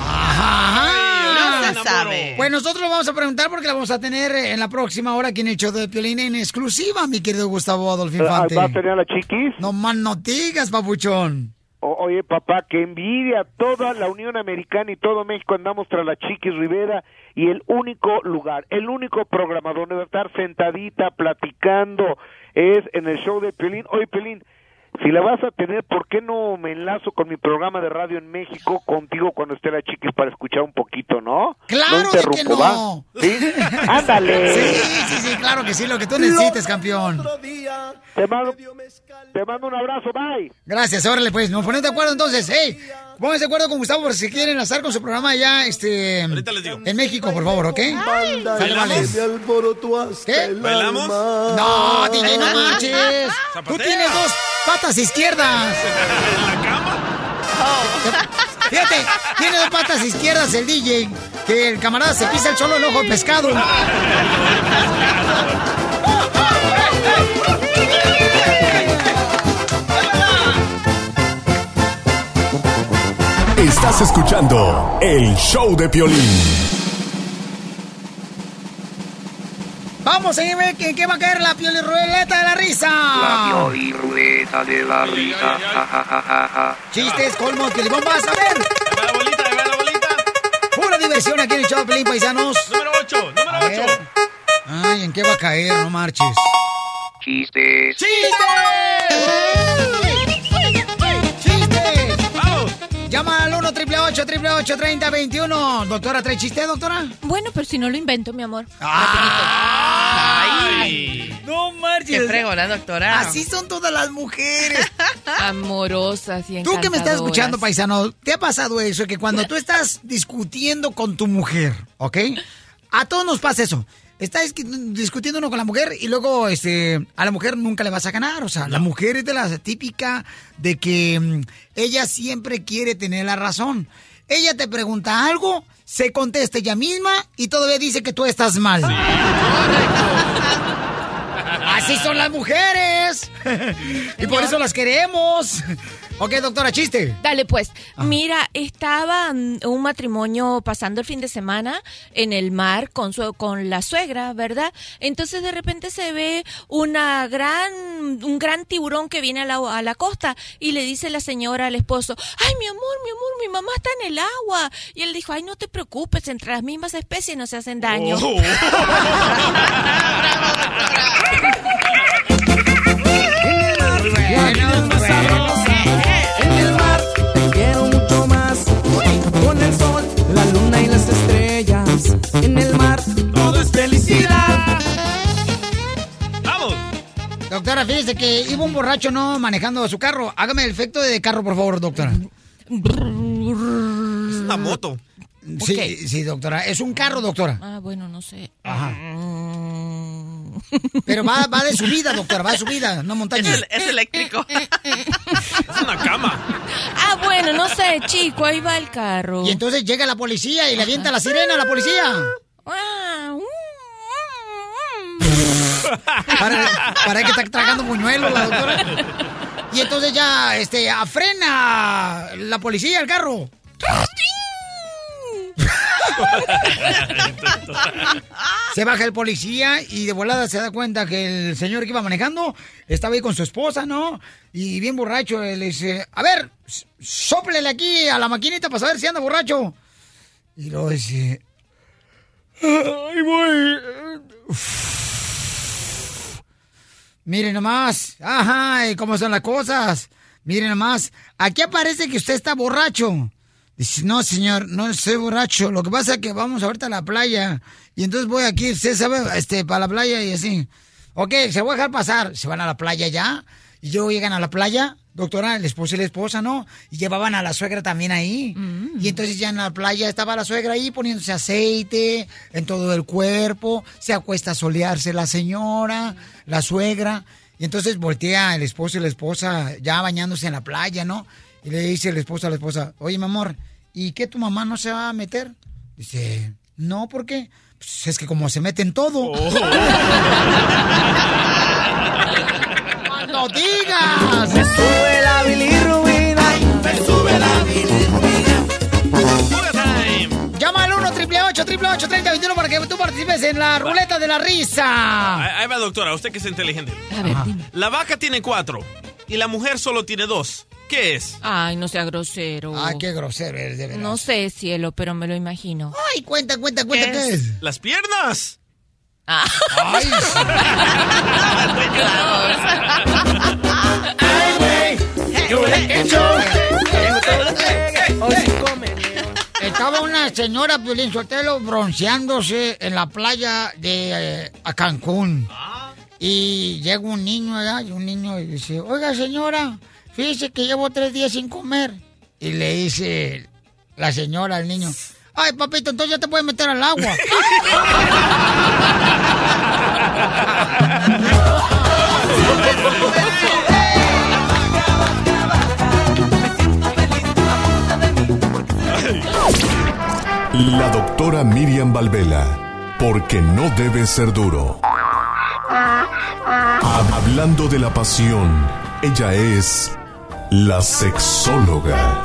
Ajá. No se sabe. Pues nosotros lo vamos a preguntar porque la vamos a tener en la próxima hora aquí en el show de Piolín en exclusiva, mi querido Gustavo Adolfo Infante. ¿Va a tener a la Chiquis? No más no digas, papuchón. O- oye, papá, que envidia toda la Unión Americana y todo México andamos tras la Chiquis Rivera y el único lugar, el único programa donde va a estar sentadita platicando es en el show de Pelín. Oye, Pelín, si la vas a tener, ¿por qué no me enlazo con mi programa de radio en México contigo cuando esté la Chiquis para escuchar un poquito, no? Claro no de que no. ¿va? ¿Sí? Ándale. Sí, sí, sí, claro que sí, lo que tú necesites, campeón. Te mando, te mando un abrazo, bye. Gracias, órale, pues, nos ponemos de acuerdo entonces. Hey, pónganse de acuerdo con Gustavo por si quieren enlazar con su programa allá, este, en México, por favor, ¿ok? Vale. ¿Qué? ¿Bailamos? No, DJ, no marches. Tú tienes dos patas izquierdas. ¿En la cama? Fíjate, tiene dos patas izquierdas el DJ, que el camarada se pisa el solo el ojo pescado. Estás escuchando el show de Piolín. Vamos a ver en qué va a caer la piolirrueleta de la risa. La piolirrueta de la risa. Ja, ja, ja, ja, ja. Chistes, colmos, piolibombas, a ver. la bolita, la bolita. Pura diversión aquí en el show Pelín, paisanos. Número 8, número A 8. ver. Ay, ¿en qué va a caer? No marches. Chistes. ¡Chistes! Llama al 1 888 3021 Doctora, ¿trae chiste, doctora? Bueno, pero si no lo invento, mi amor. Ay. No marches. Qué fregona, doctora. Así son todas las mujeres. Amorosas y Tú que me estás escuchando, paisano, ¿te ha pasado eso? Que cuando tú estás discutiendo con tu mujer, ¿ok? A todos nos pasa eso. Estás discutiendo uno con la mujer y luego este, a la mujer nunca le vas a ganar. O sea, la mujer es de la típica de que mm, ella siempre quiere tener la razón. Ella te pregunta algo, se contesta ella misma y todavía dice que tú estás mal. Así son las mujeres. y por eso las queremos. Ok, doctora, chiste. Dale, pues. Mira, estaba mm, un matrimonio pasando el fin de semana en el mar con su con la suegra, ¿verdad? Entonces de repente se ve una gran un gran tiburón que viene a la, a la costa y le dice la señora al esposo, "Ay, mi amor, mi amor, mi mamá está en el agua." Y él dijo, "Ay, no te preocupes, entre las mismas especies no se hacen daño." Oh. Doctora, fíjese que iba un borracho no manejando su carro. Hágame el efecto de carro, por favor, doctora. Es una moto. Sí, sí, doctora. Es un carro, doctora. Ah, bueno, no sé. Ajá. Pero va, va de subida, doctora, va de subida, no montaña. Es, el- es eléctrico. Es una cama. Ah, bueno, no sé, chico, ahí va el carro. Y entonces llega la policía y le avienta la sirena a la policía. Ah, Para, que está tragando buñuelos la doctora. Y entonces ya, este, frena la policía el carro. Se baja el policía y de volada se da cuenta que el señor que iba manejando estaba ahí con su esposa, ¿no? Y bien borracho, le dice, a ver, s- sóplele aquí a la maquinita para saber si anda borracho. Y luego dice, voy. Miren nomás, ajá, ¿y cómo son las cosas? Miren nomás, aquí aparece que usted está borracho. Dice, no, señor, no estoy borracho. Lo que pasa es que vamos ahorita a la playa. Y entonces voy aquí, usted sabe, este, para la playa y así. Ok, se voy a dejar pasar. Se van a la playa ya. Y luego llegan a la playa, doctora, el esposo y la esposa, ¿no? Y llevaban a la suegra también ahí. Y entonces ya en la playa estaba la suegra ahí poniéndose aceite en todo el cuerpo. Se acuesta a solearse la señora, la suegra. Y entonces voltea el esposo y la esposa ya bañándose en la playa, ¿no? Y le dice el esposo a la esposa, oye, mi amor, ¿y qué tu mamá no se va a meter? Dice, no, ¿por qué? Pues es que como se mete en todo. ¡No digas! 888 3021 para que tú participes en la ruleta de la risa. Ahí ahí va, doctora, usted que es inteligente. A ver, dime. La vaca tiene cuatro y la mujer solo tiene dos. ¿Qué es? Ay, no sea grosero. Ay, qué grosero eres, de verdad. No sé, cielo, pero me lo imagino. Ay, cuenta, cuenta, cuenta, ¿qué es? Las piernas. Ah. Ay, Estaba una señora Piolín Sotelo bronceándose en la playa de eh, Cancún. Y llega un niño allá y un niño y dice, oiga señora, fíjese que llevo tres días sin comer. Y le dice la señora al niño, ay papito, entonces ya te puedes meter al agua. La doctora Miriam Valvela, porque no debe ser duro. Hablando de la pasión, ella es la sexóloga.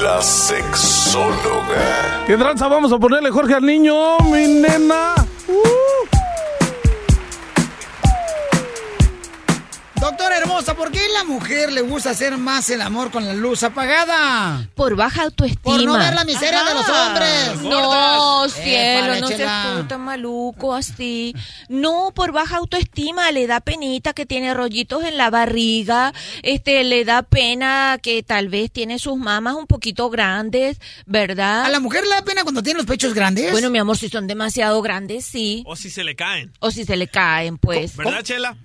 La sexóloga. ¿Qué tranza vamos a ponerle, Jorge, al niño, mi nena? Doctora hermosa, ¿por qué a la mujer le gusta hacer más el amor con la luz apagada? Por baja autoestima. Por no ver la miseria de los hombres. No, cielo, no seas tan maluco así. No, por baja autoestima, le da penita que tiene rollitos en la barriga, este, le da pena que tal vez tiene sus mamas un poquito grandes, ¿verdad? ¿A la mujer le da pena cuando tiene los pechos grandes? Bueno, mi amor, si son demasiado grandes, sí. O si se le caen. O si se le caen, pues. ¿Verdad, Chela?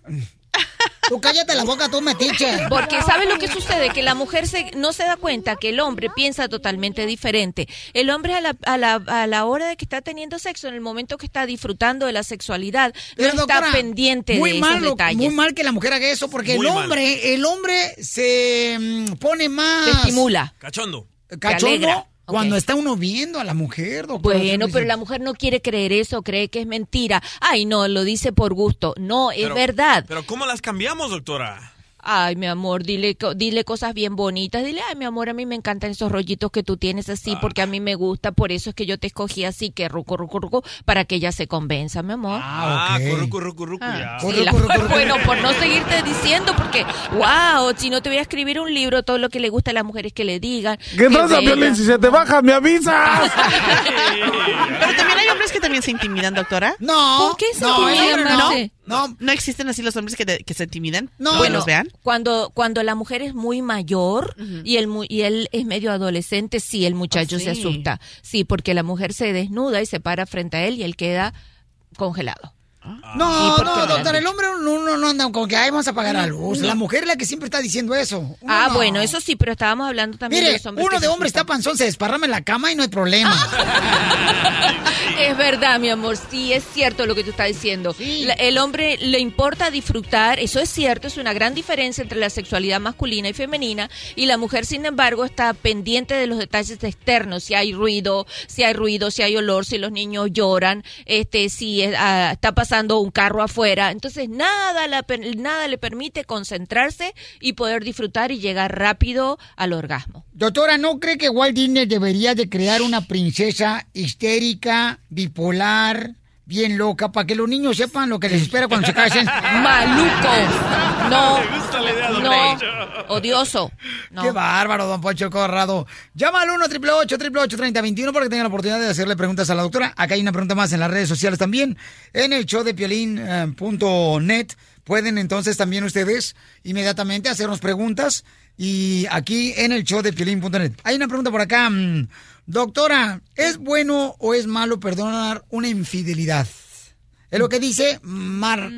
Tú cállate la boca, tú metiche. Porque ¿sabes lo que sucede? Que la mujer se, no se da cuenta que el hombre piensa totalmente diferente. El hombre a la, a, la, a la hora de que está teniendo sexo, en el momento que está disfrutando de la sexualidad, Pero, no está pendiente muy de mal, esos detalles. Muy mal que la mujer haga eso porque Muy el mal. hombre, el hombre se mm, pone más Te estimula. Cachondo. cachondo alegra. Cuando está uno viendo a la mujer, doctora. Bueno, pero la mujer no quiere creer eso, cree que es mentira. Ay, no, lo dice por gusto. No, es Pero- verdad. Pero ¿cómo las cambiamos, doctora? Ay, mi amor, dile, dile cosas bien bonitas. Dile, ay, mi amor, a mí me encantan esos rollitos que tú tienes así, Ah. porque a mí me gusta, por eso es que yo te escogí así, que ruco, ruco, ruco, para que ella se convenza, mi amor. Ah, currucu, rucu, rucu, ya. Sí, la- bueno, por no seguirte diciendo, porque, wow, si no te voy a escribir un libro, todo lo que le gusta a las mujeres que le digan. ¿Qué bella. Piolín? Si se te baja, me avisas. Pero también hay hombres que también se intimidan, doctora. No. ¿Por qué se no, intimidan, hombre Marce? No. ¿No existen así los hombres que, te- que se intimidan? No. Cuando, cuando la mujer es muy mayor y, el, mu- y él es medio adolescente, sí, el muchacho Ah, se asusta. Sí, porque la mujer se desnuda y se para frente a él y él queda congelado. No, no, doctor, el hombre no, no anda con que ay, vamos a pagar la luz. La mujer es la que siempre está diciendo eso. Uno Ah, no. bueno, eso sí, pero estábamos hablando también de Mire, los hombres. uno de hombre está panzón, se desparrama en la cama y no hay problema. Es verdad, mi amor, sí, es cierto lo que tú estás diciendo. La- el hombre le importa disfrutar, eso es cierto, es una gran diferencia entre la sexualidad masculina y femenina, y la mujer, sin embargo, está pendiente de los detalles externos, si hay ruido, si hay ruido, si hay olor, si los niños lloran, este, si eh, ah, está pasando un carro afuera. Entonces, nada, la nada le permite concentrarse y poder disfrutar y llegar rápido al orgasmo. Doctora, ¿no cree que Walt Disney debería de crear una princesa histérica, bipolar, bien loca, para que los niños sepan lo que les espera cuando se casen? ¡Maluco! No, no, odioso. No. Qué bárbaro, don Poncho Corrado. Llama al 1 888 3021 para que tengan la oportunidad de hacerle preguntas a la doctora. Acá hay una pregunta más en las redes sociales también. En el show de piolín.net pueden entonces también ustedes inmediatamente hacernos preguntas. Y aquí en el show de piolín.net. Hay una pregunta por acá. Mm, Doctora, ¿es bueno o es malo perdonar una infidelidad? Es lo que dice Mar...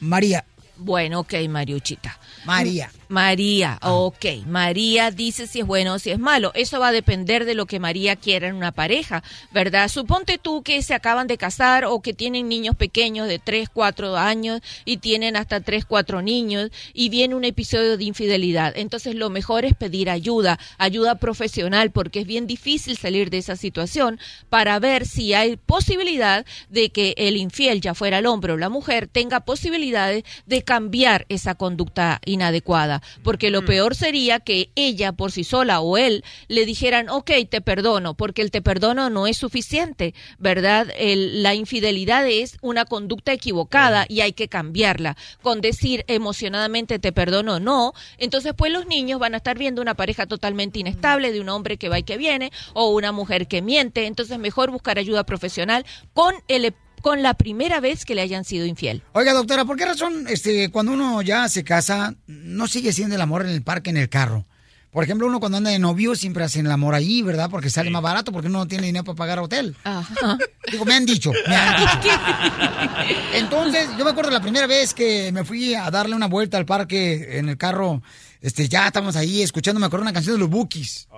María. Bueno, ok, Mariuchita. María. María, ok. María dice si es bueno o si es malo. Eso va a depender de lo que María quiera en una pareja, ¿verdad? Suponte tú que se acaban de casar o que tienen niños pequeños de 3, 4 años y tienen hasta 3, 4 niños y viene un episodio de infidelidad. Entonces lo mejor es pedir ayuda, ayuda profesional, porque es bien difícil salir de esa situación para ver si hay posibilidad de que el infiel, ya fuera el hombre o la mujer, tenga posibilidades de cambiar esa conducta inadecuada. Porque lo peor sería que ella por sí sola o él le dijeran, ok, te perdono, porque el te perdono no es suficiente, ¿verdad? El- la infidelidad es una conducta equivocada y hay que cambiarla. Con decir emocionadamente te perdono, no. Entonces, pues los niños van a estar viendo una pareja totalmente inestable de un hombre que va y que viene o una mujer que miente. Entonces, mejor buscar ayuda profesional con el con la primera vez que le hayan sido infiel. Oiga, doctora, ¿por qué razón este, cuando uno ya se casa no sigue siendo el amor en el parque, en el carro? Por ejemplo, uno cuando anda de novio siempre hace el amor ahí, ¿verdad? Porque sale más barato, porque uno no tiene dinero para pagar hotel. Ajá. Digo, me han dicho, me han dicho. Entonces, yo me acuerdo la primera vez que me fui a darle una vuelta al parque en el carro, este, ya estamos ahí escuchando, me acuerdo una canción de los Bookies.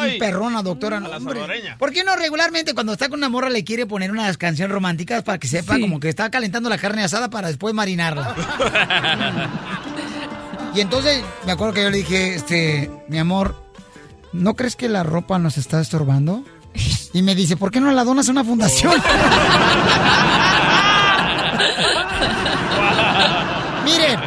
Bien perrona, doctora. no, hombre. ¿Por qué no regularmente cuando está con una morra le quiere poner unas canciones románticas para que sepa como que está calentando la carne asada para después marinarla? Y entonces me acuerdo que yo le dije, este, mi amor, ¿no crees que la ropa nos está estorbando? Y me dice, ¿por qué no la donas a una fundación? Miren,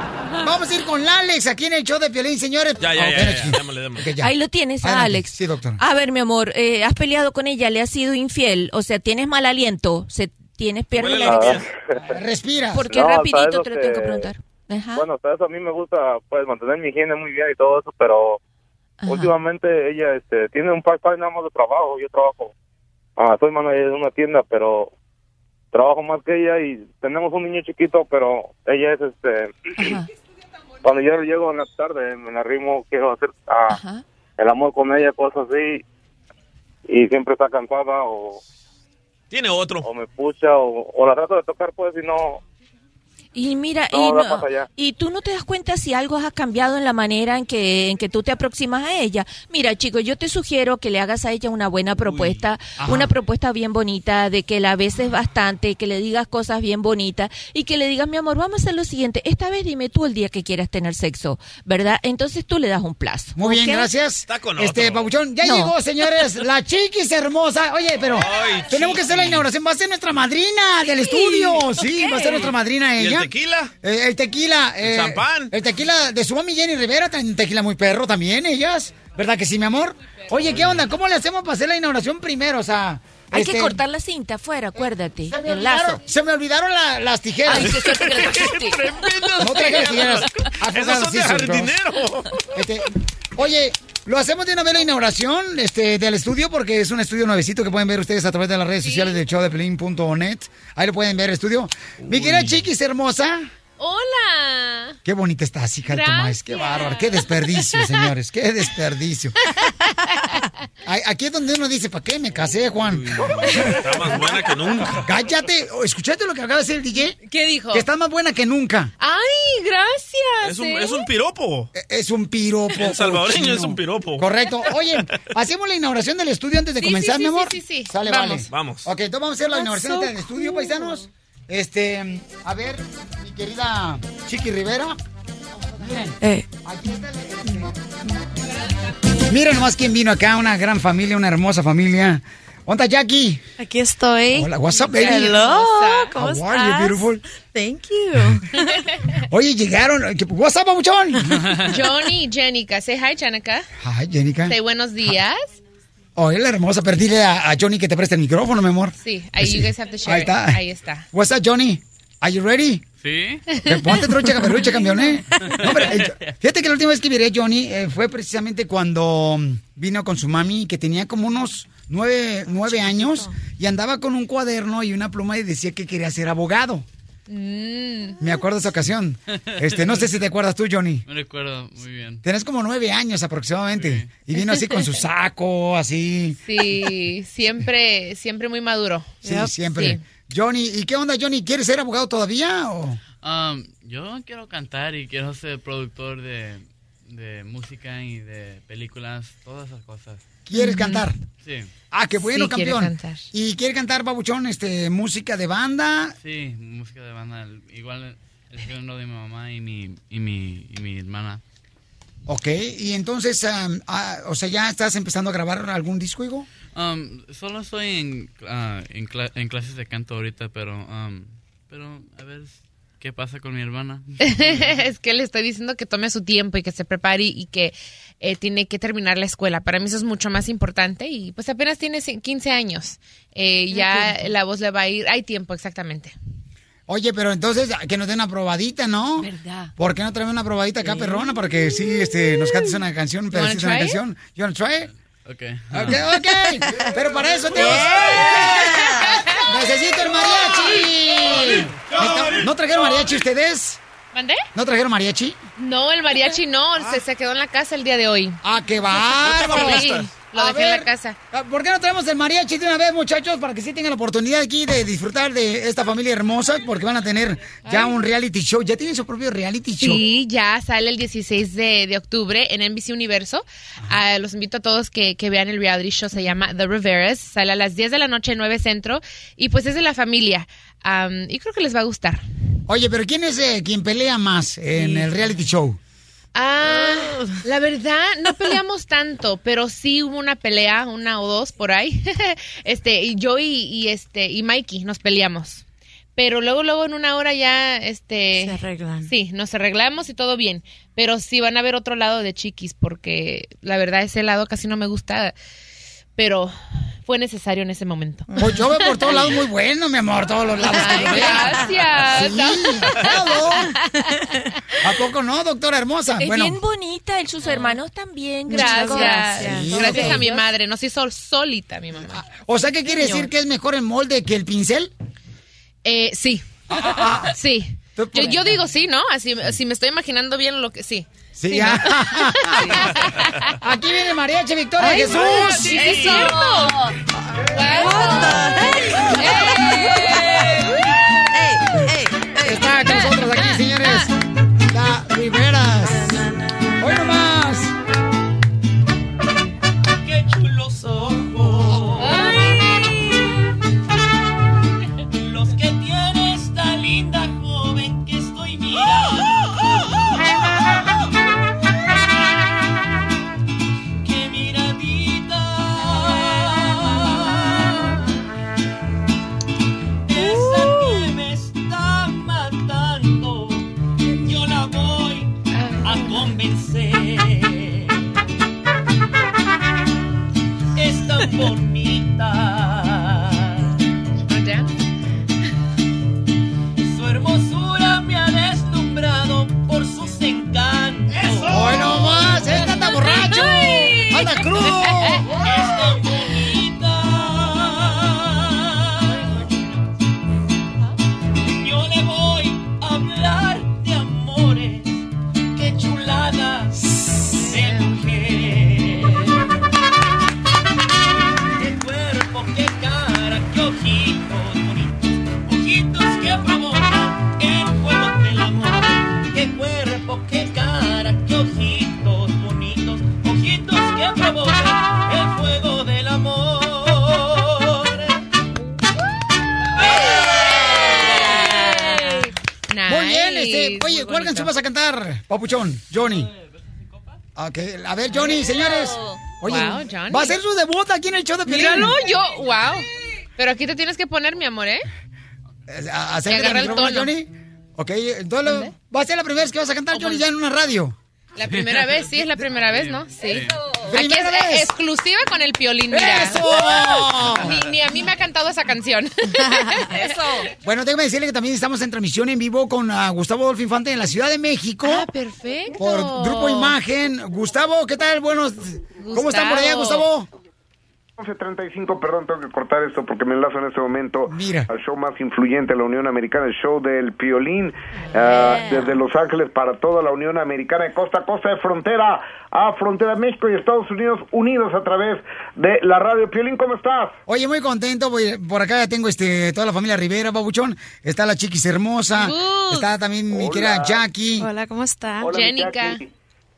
vamos a ir con Alex aquí en el show de Piolín, señores. Ya, ya, Ok, ya, ya, démosle, démosle. Ok, ya. Ahí lo tienes, a. Alex. Sí, doctora. A ver, mi amor, eh, ¿has peleado con ella? ¿Le has sido infiel? O sea, ¿tienes mal aliento? ¿Se, ¿Tienes pierde la erección? Respira. ¿Por qué No, rapidito te lo que- tengo que preguntar? Ajá. Bueno, hasta eso a mí me gusta pues mantener mi higiene muy bien y todo eso, pero últimamente ella este tiene un part-time nada más de trabajo. Yo trabajo, ah, soy manager de una tienda, pero trabajo más que ella y tenemos un niño chiquito, pero ella es este cuando yo llego en la tarde me la arrimo, quiero hacer ah, el amor con ella, cosas así y siempre está cansada o Tiene otro. o me pucha o, o la trato de tocar pues y no Y mira, No, y, no tú no te das cuenta si algo ha cambiado en la manera en que, en que tú te aproximas a ella. Mira, chicos, yo te sugiero que le hagas a ella una buena propuesta, una propuesta bien bonita, de que la beses bastante, que le digas cosas bien bonitas y que le digas, mi amor, vamos a hacer lo siguiente, esta vez dime tú el día que quieras tener sexo, ¿verdad? Entonces tú le das un plazo. Muy bien, gracias. Este, Pabuchón, ya No. llegó, señores, la chiquis hermosa. Oye, pero tenemos que hacer la inauguración. Va a ser nuestra madrina del estudio. Sí, va a ser nuestra madrina ¿Y el ella. Tequila? Eh, el tequila. ¿El eh, champán? El tequila de su mami Jenny Rivera, tequila muy perro también, ellas. ¿Verdad que sí, mi amor? Oye, ¿qué onda? ¿Cómo le hacemos para hacer la inauguración primero? O sea. Hay este, que cortar la cinta afuera, acuérdate, me el lazo. Se me olvidaron la- las tijeras. Ay, qué suerte que la trajiste. No traje las tijeras. Esos son de jardinero. Este, oye, lo hacemos de una vez la inauguración este, del estudio porque es un estudio nuevecito que pueden ver ustedes a través de las redes sociales de Pelín.net. Ahí lo pueden ver, estudio. Mi querida Chiquis hermosa. Hola. Qué bonita estás, hija de tu maíz. Qué Gracias. bárbaro. Qué desperdicio, señores. Qué desperdicio. Aquí es donde uno dice, ¿para qué me casé, Juan? Está más buena que nunca. Cállate. Oh, ¿Escuchaste lo que acaba de decir el DJ? ¿Qué dijo? Que estás más buena que nunca. Ay, gracias. Es un, ¿eh? es un piropo. Es un piropo. En salvadoreño cochino. es un piropo. Correcto. Oye, ¿hacemos la inauguración del estudio antes de Sí, comenzar, sí, mi sí, amor? sí, sí, sí. Sale, Vamos. vale. Vamos. Ok, entonces vamos a hacer la inauguración so del estudio, cool. paisanos. Este, a ver, mi querida Chiqui Rivera. Miren, Eh. aquí está el-. Miren nomás quién vino acá, una gran familia, una hermosa familia. ¿Dónde está Jackie? Aquí estoy. Hola, what's up, baby? Hello, ¿cómo How estás? are you, beautiful? Thank you. Oye, llegaron. ¿Qué- What's up, papuchón? Johnny y Jenica. Say hi, Jenica. Hi, Jenica. Say buenos días. Oye, la hermosa, pero dile a, a Johnny que te preste el micrófono, mi amor. Sí, ahí you guys have to share. Ahí it. está. Ahí está. What's up, Johnny? Are you ready? Sí. Ponte trocha, caperucha, campeón, ¿eh? No, pero, eh, fíjate que la última vez que miré a Johnny eh, fue precisamente cuando mm, vino con su mami, que tenía como unos nueve, nueve años, y andaba con un cuaderno y una pluma y decía que quería ser abogado. Mm. Me acuerdo de esa ocasión. Este, no sé si te acuerdas tú, Johnny. Me recuerdo muy bien. Tenés como nueve años aproximadamente. Y vino así con su saco, así. Sí, siempre, siempre muy maduro. Sí, Yep. siempre. Sí. Johnny, ¿y qué onda, Johnny? ¿Quieres ser abogado todavía o...? Um, yo quiero cantar y quiero ser productor de, de música y de películas, todas esas cosas. ¿Quieres cantar? Sí. Ah, qué bueno, Sí, campeón. cantar. ¿Y quiere cantar, babuchón, este, música de banda? Sí, música de banda. Igual el segundo de mi mamá y mi, y mi, y mi hermana. Ok, y entonces, ah, o sea, ¿ya estás empezando a grabar algún disco, hijo? Um, solo estoy en, ah, en clases de canto ahorita, pero, um, pero a ver qué pasa con mi hermana. es que le estoy diciendo que tome su tiempo y que se prepare y que eh, tiene que terminar la escuela. Para mí eso es mucho más importante y pues apenas tiene ci- 15 años. Eh, ya la voz le va a ir, hay tiempo exactamente. Oye, pero entonces, que nos den una probadita, ¿no? ¿Verdad? ¿Por qué no traemos una probadita acá, perrona? Para que sí, este, nos cantes una canción, un pedacito de una try it? canción. ¿You wanna try it? Ok. Ok, ok. Pero para eso tenemos... ¡Necesito el mariachi! ¿No trajeron mariachi ustedes? ¿Mandé? ¿No trajeron mariachi? No, el mariachi no, se, se quedó en la casa el día de hoy. ¡Ah, qué! Sí, lo A dejé en la casa. ah, ¿Por qué no traemos el mariachi de una vez, muchachos? Para que sí tengan la oportunidad aquí de disfrutar de esta familia hermosa, porque van a tener ya un reality show. Ya tienen su propio reality show. Sí, ya sale el 16 de, de octubre en NBC Universo. Ah, los invito a todos que, que vean el reality show. Se llama The Riveras. Sale a las 10 de la noche, 9 Centro. Y pues es de la familia. Am, y creo que les va a gustar. Oye, pero ¿quién es eh, quien pelea más en el reality show? Ah, la verdad, no peleamos tanto, pero sí hubo una pelea, una o dos por ahí. este, y yo y, y este, y Mikey nos peleamos. Pero luego, luego en una hora ya, este... Se arreglan. Sí, nos arreglamos y todo bien. Pero sí van a ver otro lado de Chiquis, porque la verdad ese lado casi no me gusta. Pero fue necesario en ese momento. Pues yo veo por todos lados muy bueno, mi amor, todos los lados. que Ay, gracias. Sí, claro. ¿A poco no, doctora hermosa? Es bueno, bien bonita, y sus hermanos también. Gracias. Gracias, Sí, Gracias ok. a mi madre. Nos hizo solita mi mamá. o sea, ¿qué quiere decir que es mejor el molde que el pincel? Eh, sí. Ah, Sí. Yo, digo sí, ¿no? Así, si me estoy imaginando bien lo que sí. Sí, Sí, ya. ¿no? Aquí viene Mariachi Victoria Ay, Jesús. sí, sí, es cierto. Está con nosotros aquí, señores. La Riveras. Bonita. Su hermosura me ha deslumbrado por sus encantos. Hoy nomás. Este anda borracho. Anda crudo. Oye, muy ¿cuál canción vas a cantar, papuchón? Johnny. Ok, a ver, Johnny, señores. Oye, Wow, Johnny. va a ser su debut aquí en el show de Piolín. Míralo, yo, wow. Pero aquí te tienes que poner, mi amor, ¿eh? A- Y acércate agarra al el tono. Johnny. Ok, entonces va a ser la primera vez que vas a cantar, Johnny, ya en una radio. La primera vez, sí, es la primera vez, ¿no? Sí. Aquí es vez. exclusiva con el piolín, mira. ¡Eso! Ni, ni a mí me ha cantado esa canción. Eso. Bueno, déjame decirle que también estamos en transmisión en vivo con ah, Gustavo Adolfo Infante en la Ciudad de México. Ah, perfecto. Por Grupo Imagen. Gustavo, ¿qué tal? Buenos. ¿Cómo están por allá, Gustavo? 11.35, perdón, tengo que cortar esto porque me enlazo en este momento Mira. al show más influyente de la Unión Americana, el show del Piolín, ah, desde Los Ángeles para toda la Unión Americana, de costa a costa, de frontera a frontera, México y Estados Unidos, unidos a través de la radio. Piolín, ¿cómo estás? Oye, muy contento. voy- Por acá ya tengo este, toda la familia Rivera, babuchón. Está la chiquis hermosa. Está también mi querida Jackie. Hola, ¿cómo está? Hola, Jenica.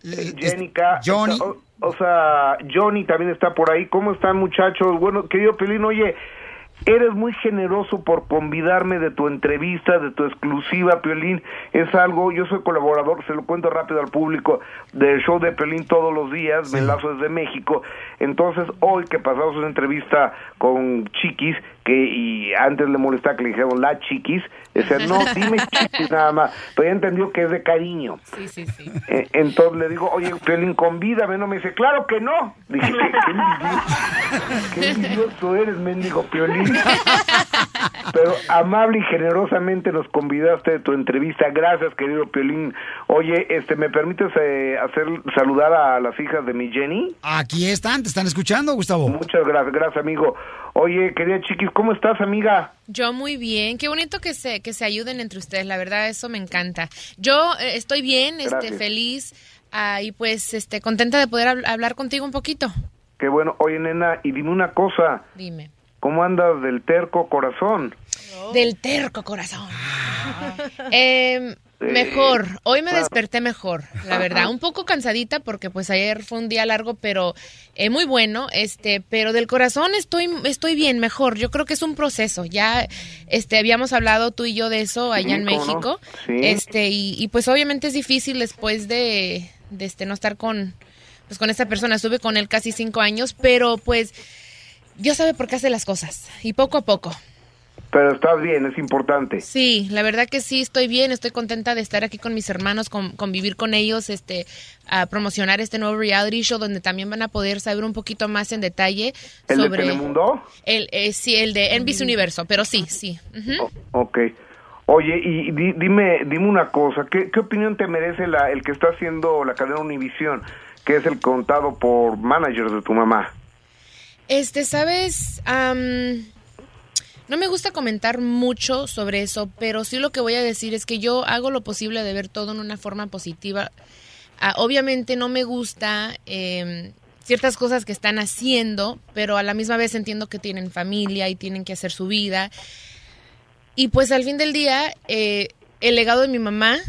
Eh, Jenica, Johnny. O sea, Johnny también está por ahí. ¿Cómo están, muchachos? Bueno, querido Pelín, oye, eres muy generoso por convidarme de tu entrevista, de tu exclusiva, Piolín. Es algo, yo soy colaborador, se lo cuento rápido al público, del show de Piolín todos los días, me enlazo desde México. Entonces, hoy que pasamos una entrevista con Chiquis, que y antes le molestaba que le dijeron la Chiquis, decía, no, dime Chiquis nada más, pero ya entendió que es de cariño. Sí, sí, sí. Eh, entonces le digo, oye, Piolín, convídame, no me dice, claro que no. Dije, qué envidioso, qué envidioso eres, mendigo Piolín. Pero amable y generosamente nos convidaste de tu entrevista. Gracias, querido Piolín. Oye, este, ¿me permites eh, hacer saludar a las hijas de mi Jenny? Aquí están, te están escuchando, Gustavo. Muchas gracias, gracias, amigo. Oye, querida Chiquis, ¿cómo estás, amiga? Yo muy bien, qué bonito que se que se ayuden entre ustedes, la verdad eso me encanta. Yo eh, estoy bien, este Gracias. feliz ah, y pues este contenta de poder hab- hablar contigo un poquito. Qué bueno. Oye, nena, y dime una cosa. Dime. ¿Cómo andas del terco corazón? Del terco corazón. Em, mejor, hoy me desperté mejor, la verdad, un poco cansadita porque pues ayer fue un día largo, pero eh, muy bueno, este, pero del corazón estoy estoy bien, mejor. Yo creo que es un proceso. Ya este habíamos hablado tú y yo de eso allá Sí, en no. México. Sí. Este y, y, pues obviamente es difícil después de, de este no estar con pues con esta persona. Estuve con él casi cinco años, pero pues Dios sabe por qué hace las cosas y poco a poco. Pero estás bien, es importante. Sí, la verdad que sí, estoy bien, estoy contenta de estar aquí con mis hermanos, con, convivir con ellos, este, a promocionar este nuevo reality show donde también van a poder saber un poquito más en detalle ¿El de sobre Telemundo? el, eh, sí, el de NBC Universo, pero sí, sí. ujú. Ok. Oye, y di- dime, dime una cosa, ¿qué, qué opinión te merece la, el que está haciendo la cadena Univisión, que es el contado por managers de tu mamá? Este, sabes, Am, no me gusta comentar mucho sobre eso, pero sí lo que voy a decir es que yo hago lo posible de ver todo en una forma positiva. Ah, obviamente no me gusta em, ciertas cosas que están haciendo, pero a la misma vez entiendo que tienen familia y tienen que hacer su vida. Y pues al fin del día, eh, el legado de mi mamá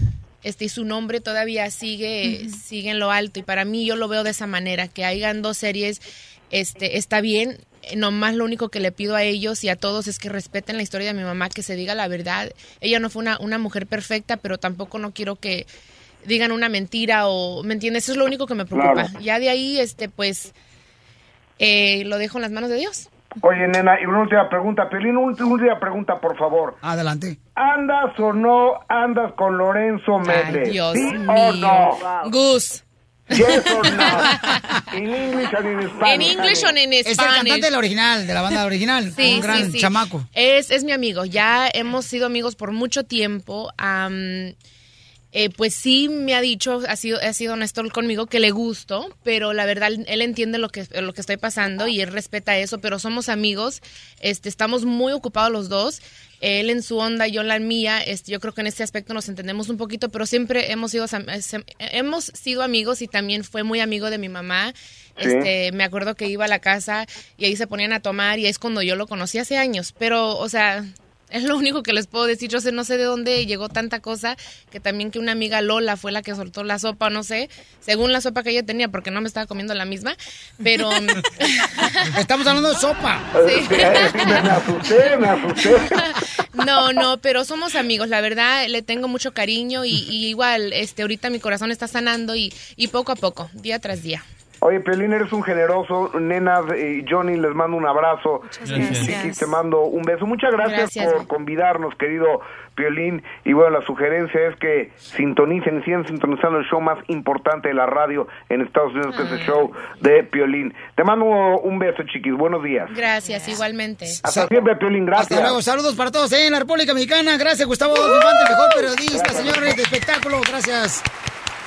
este, y su nombre todavía sigue, sigue en lo alto. Y para mí yo lo veo de esa manera, que hayan dos series, este, está bien. Nomás lo único que le pido a ellos y a todos es que respeten la historia de mi mamá, que se diga la verdad. Ella no fue una, una mujer perfecta, pero tampoco no quiero que digan una mentira o, ¿me entiendes? Eso es lo único que me preocupa. Claro. Ya de ahí, este, pues, eh, lo dejo en las manos de Dios. Oye, nena, y una última pregunta, Pelín, una última pregunta, por favor. Adelante. ¿Andas o no andas con Lorenzo Méndez? Dios ¿Sí mío. o no? Gus. Yes or no? In English and in Spanish. En English o en Es el Spanish. cantante de la original, de la banda original. Sí, un gran sí, sí. chamaco. Es, es mi amigo. Ya hemos sido amigos por mucho tiempo. Eh, pues sí me ha dicho, ha sido, ha sido honesto conmigo que le gusto, pero la verdad él entiende lo que, lo que estoy pasando y él respeta eso, pero somos amigos, este, estamos muy ocupados los dos, él en su onda, yo en la mía, este, yo creo que en este aspecto nos entendemos un poquito, pero siempre hemos sido, am- sem- hemos sido amigos y también fue muy amigo de mi mamá. Sí. Este, me acuerdo que iba a la casa y ahí se ponían a tomar y es cuando yo lo conocí hace años, pero, o sea, Es lo único que les puedo decir. Yo sé, no sé de dónde llegó tanta cosa, que también que una amiga Lola fue la que soltó la sopa, no sé, según la sopa que ella tenía, porque no me estaba comiendo la misma, pero... Estamos hablando de sopa. Sí. me asusté, me asusté. No, no, pero somos amigos, la verdad, le tengo mucho cariño y, y igual, este, ahorita mi corazón está sanando y, y poco a poco, día tras día. Oye, Pelín, eres un generoso. Nena y Johnny, les mando un abrazo. gracias. Y Chiquis, te mando un beso. Muchas gracias, Gracias. por convidarnos, querido Piolín. Y bueno, la sugerencia es que sintonicen sigan sintonizando el show más importante de la radio en Estados Unidos, que es el show de Piolín. Te mando un beso, chiquis. Buenos días. Gracias, igualmente. Hasta siempre, Piolín. Gracias. Hasta luego, saludos para todos eh, en la República Mexicana. Gracias, Gustavo Infante, mejor periodista, señores de espectáculo. Gracias.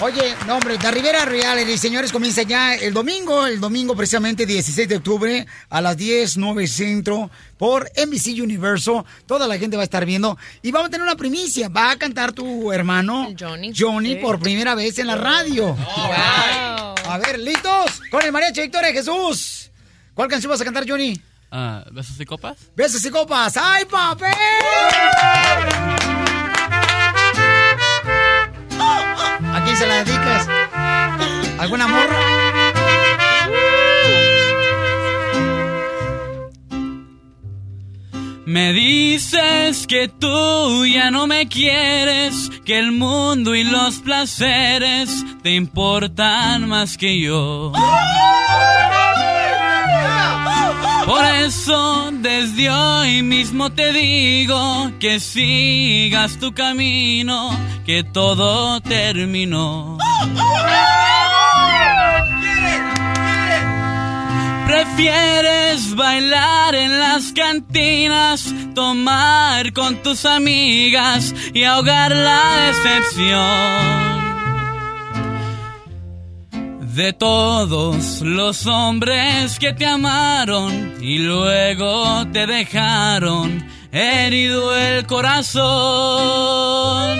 Oye, no, hombre, La Rivera Reality, señores, comienza ya el domingo, el domingo precisamente 16 de octubre a las 10, 9 centro por NBC Universo. Toda la gente va a estar viendo y vamos a tener una primicia. Va a cantar tu hermano Johnny. Johnny Sí. por primera vez en la radio. A ver, ¿listos? Con el mariachi Victoria Jesús. ¿Cuál canción vas a cantar, Johnny? Ah, ¿Besos y copas? Besos y copas. ¡Ay, papel! ¿A quién se la dedicas? ¿Alguna morra? Me dices que tú ya no me quieres, que el mundo y los placeres te importan más que yo. Por eso desde hoy mismo te digo que sigas tu camino, que todo terminó. Prefieres bailar en las cantinas, tomar con tus amigas y ahogar la decepción. De todos los hombres que te amaron y luego te dejaron herido el corazón.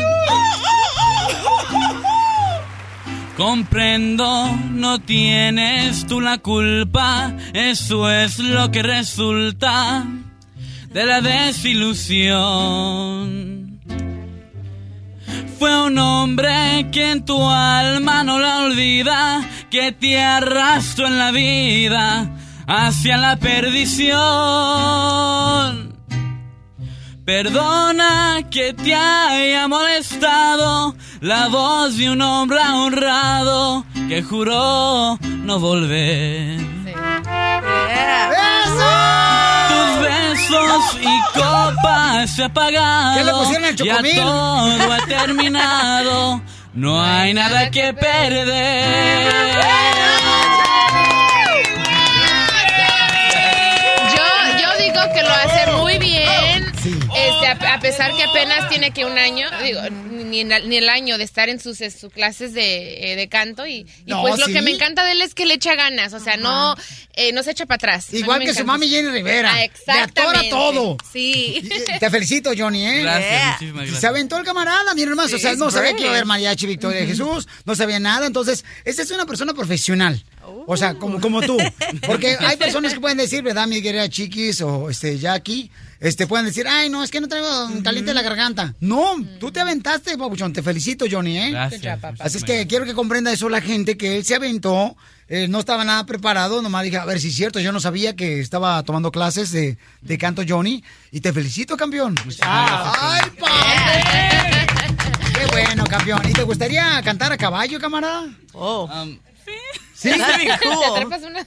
Comprendo, no tienes tú la culpa, eso es lo que resulta de la desilusión. Fue un hombre que en tu alma no la olvida, que te arrastró en la vida hacia la perdición. Perdona que te haya molestado la voz de un hombre honrado que juró no volver. Tus besos y copas se ¿Qué le apagaron. pusieron Ya chocomil? todo ha terminado. No hay nada que perder. Yo, yo digo que lo hace muy bien, este, a, a pesar que apenas tiene que un año, digo, ni, en- ni el año de estar en sus, clases de, eh, de canto y, y No, pues lo que me encanta de él es que le echa ganas, o sea, no, eh, no se echa para atrás. Igual que su mami Jenny Rivera. Ah, Le atora exactamente. todo. Sí. Te felicito, Johnny, ¿eh? Gracias, Yeah. muchísimas gracias. Se aventó el camarada, mi hermano. o sea, no sabía que iba a haber mariachi Victoria de Jesús, no sabía nada. Entonces, esta es una persona profesional. O sea, como, como tú. Porque hay personas que pueden decir, ¿verdad, mi querida Chiquis o este Jackie? Este, pueden decir, ay, no, es que no traigo caliente la garganta. No, tú te aventaste, papuchón. Te felicito, Johnny, ¿eh? Gracias. Así es que quiero que comprenda eso la gente, que él se aventó, eh, no estaba nada preparado, nomás dije, a ver si es cierto, yo no sabía que estaba tomando clases de, de canto Johnny, y te felicito, campeón. ¡Ay, padre! ¡Qué bueno, campeón! ¿Y te gustaría cantar a caballo, camarada? Oh. ¿Sí? That'd be cool. ¿Te atrapas una?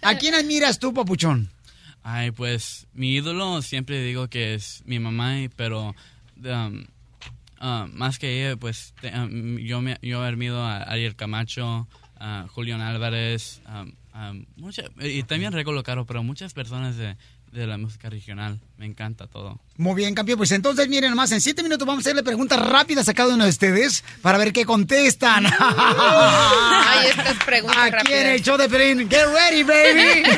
¿A quién admiras tú, papuchón? Ay, pues mi ídolo siempre digo que es mi mamá, pero um, ah, más que ella, pues te- um, yo, me, yo admiro a Ariel Camacho, a Julián Álvarez, um, um, mucha- y también Rego Caro, pero muchas personas de, de la música regional. Me encanta todo. Muy bien, campeón. Pues entonces, miren nomás, en siete minutos vamos a hacerle preguntas rápidas a cada uno de ustedes para ver qué contestan. Ay, estas preguntas Aquí rápidas. en el show de Pelín. Get ready, baby.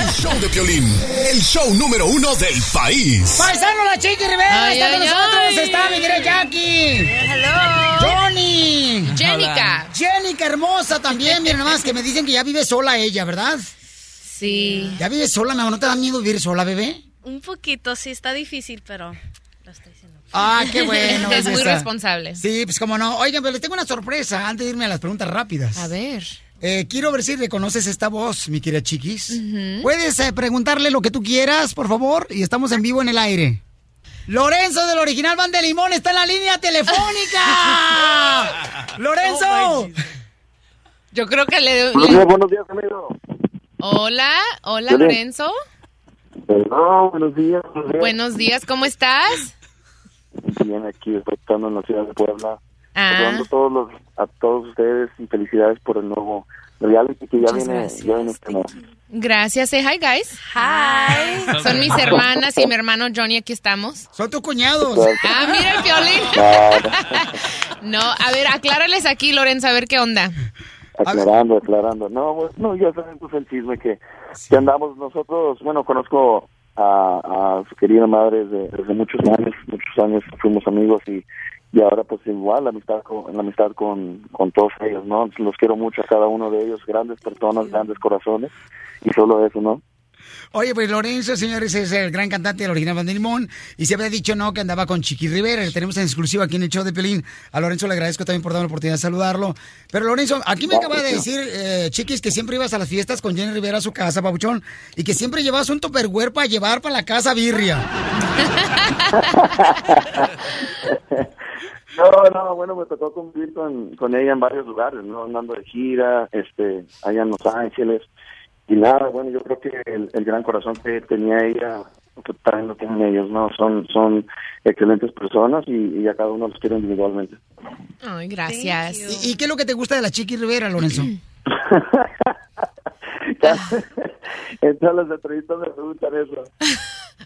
El show de Piolín, el show número uno del país. Paisano la Chiqui Rivera Ay, está con ay, nosotros. ay. Está mi querida Jackie. Hello. Johnny. Jenica. Jenica hermosa también. Miren nomás que me dicen que ya vive sola ella, ¿verdad? Sí. ¿Ya vive sola, mi amor? ¿No te da miedo vivir sola, bebé? Un poquito, sí, está difícil, pero lo estoy haciendo. Ah, qué bueno. Es muy responsable. Sí, pues como no. Oigan, pero les tengo una sorpresa antes de irme a las preguntas rápidas. A ver. Eh, quiero ver si reconoces esta voz, mi querida Chiquis. Puedes eh, preguntarle lo que tú quieras, por favor, y estamos en vivo en el aire. Lorenzo del original Van de Limón está en la línea telefónica. Lorenzo. Yo creo que le... Buenos días, buenos días, amigo. Hola, hola. Lorenzo. Perdón, buenos días. Buenos días. Buenos días, ¿cómo estás? Bien, aquí estoy estando en la ciudad de Puebla. Ah. Saludando a todos, los, a todos ustedes y felicidades por el nuevo reality que ya Muchas viene, gracias. ya viene este mes. Gracias, say hi guys. Hi. Son mis hermanas y mi hermano Johnny, aquí estamos. Son tus cuñados. Ah, mira el violín. No, a ver, aclárales aquí, Lorenzo, a ver qué onda. Aclarando, aclarando. No, pues, no, ya saben pues el chisme que, que andamos nosotros, bueno, conozco a, a su querida madre desde, desde muchos años, muchos años fuimos amigos y, y ahora pues igual la amistad con, la amistad con, con todos ellos, ¿no? Los quiero mucho a cada uno de ellos, grandes personas, grandes corazones y solo eso, ¿no? Oye, pues Lorenzo, señores, es el gran cantante del original Van de Limón. Y se había dicho, no, que andaba con Chiqui Rivera. Le tenemos en exclusiva aquí en el show de Pelín. A Lorenzo le agradezco también por darme la oportunidad de saludarlo. Pero Lorenzo, aquí me acaba de decir, eh, Chiquis, que siempre ibas a las fiestas con Jenny Rivera a su casa, papuchón. Y que siempre llevas un topperware para llevar para la casa birria. No, no, bueno, me tocó convivir con, con ella en varios lugares, ¿no? Andando de gira, este, allá en Los Ángeles. Y nada, bueno, yo creo que el, el gran corazón que tenía ella, que también lo tienen ellos, ¿no? Son, son excelentes personas y, y a cada uno los quiero individualmente. Ay, gracias. ¿Y, y qué es lo que te gusta de la Chiqui Rivera, Lorenzo? en todas las entrevistas me preguntan eso.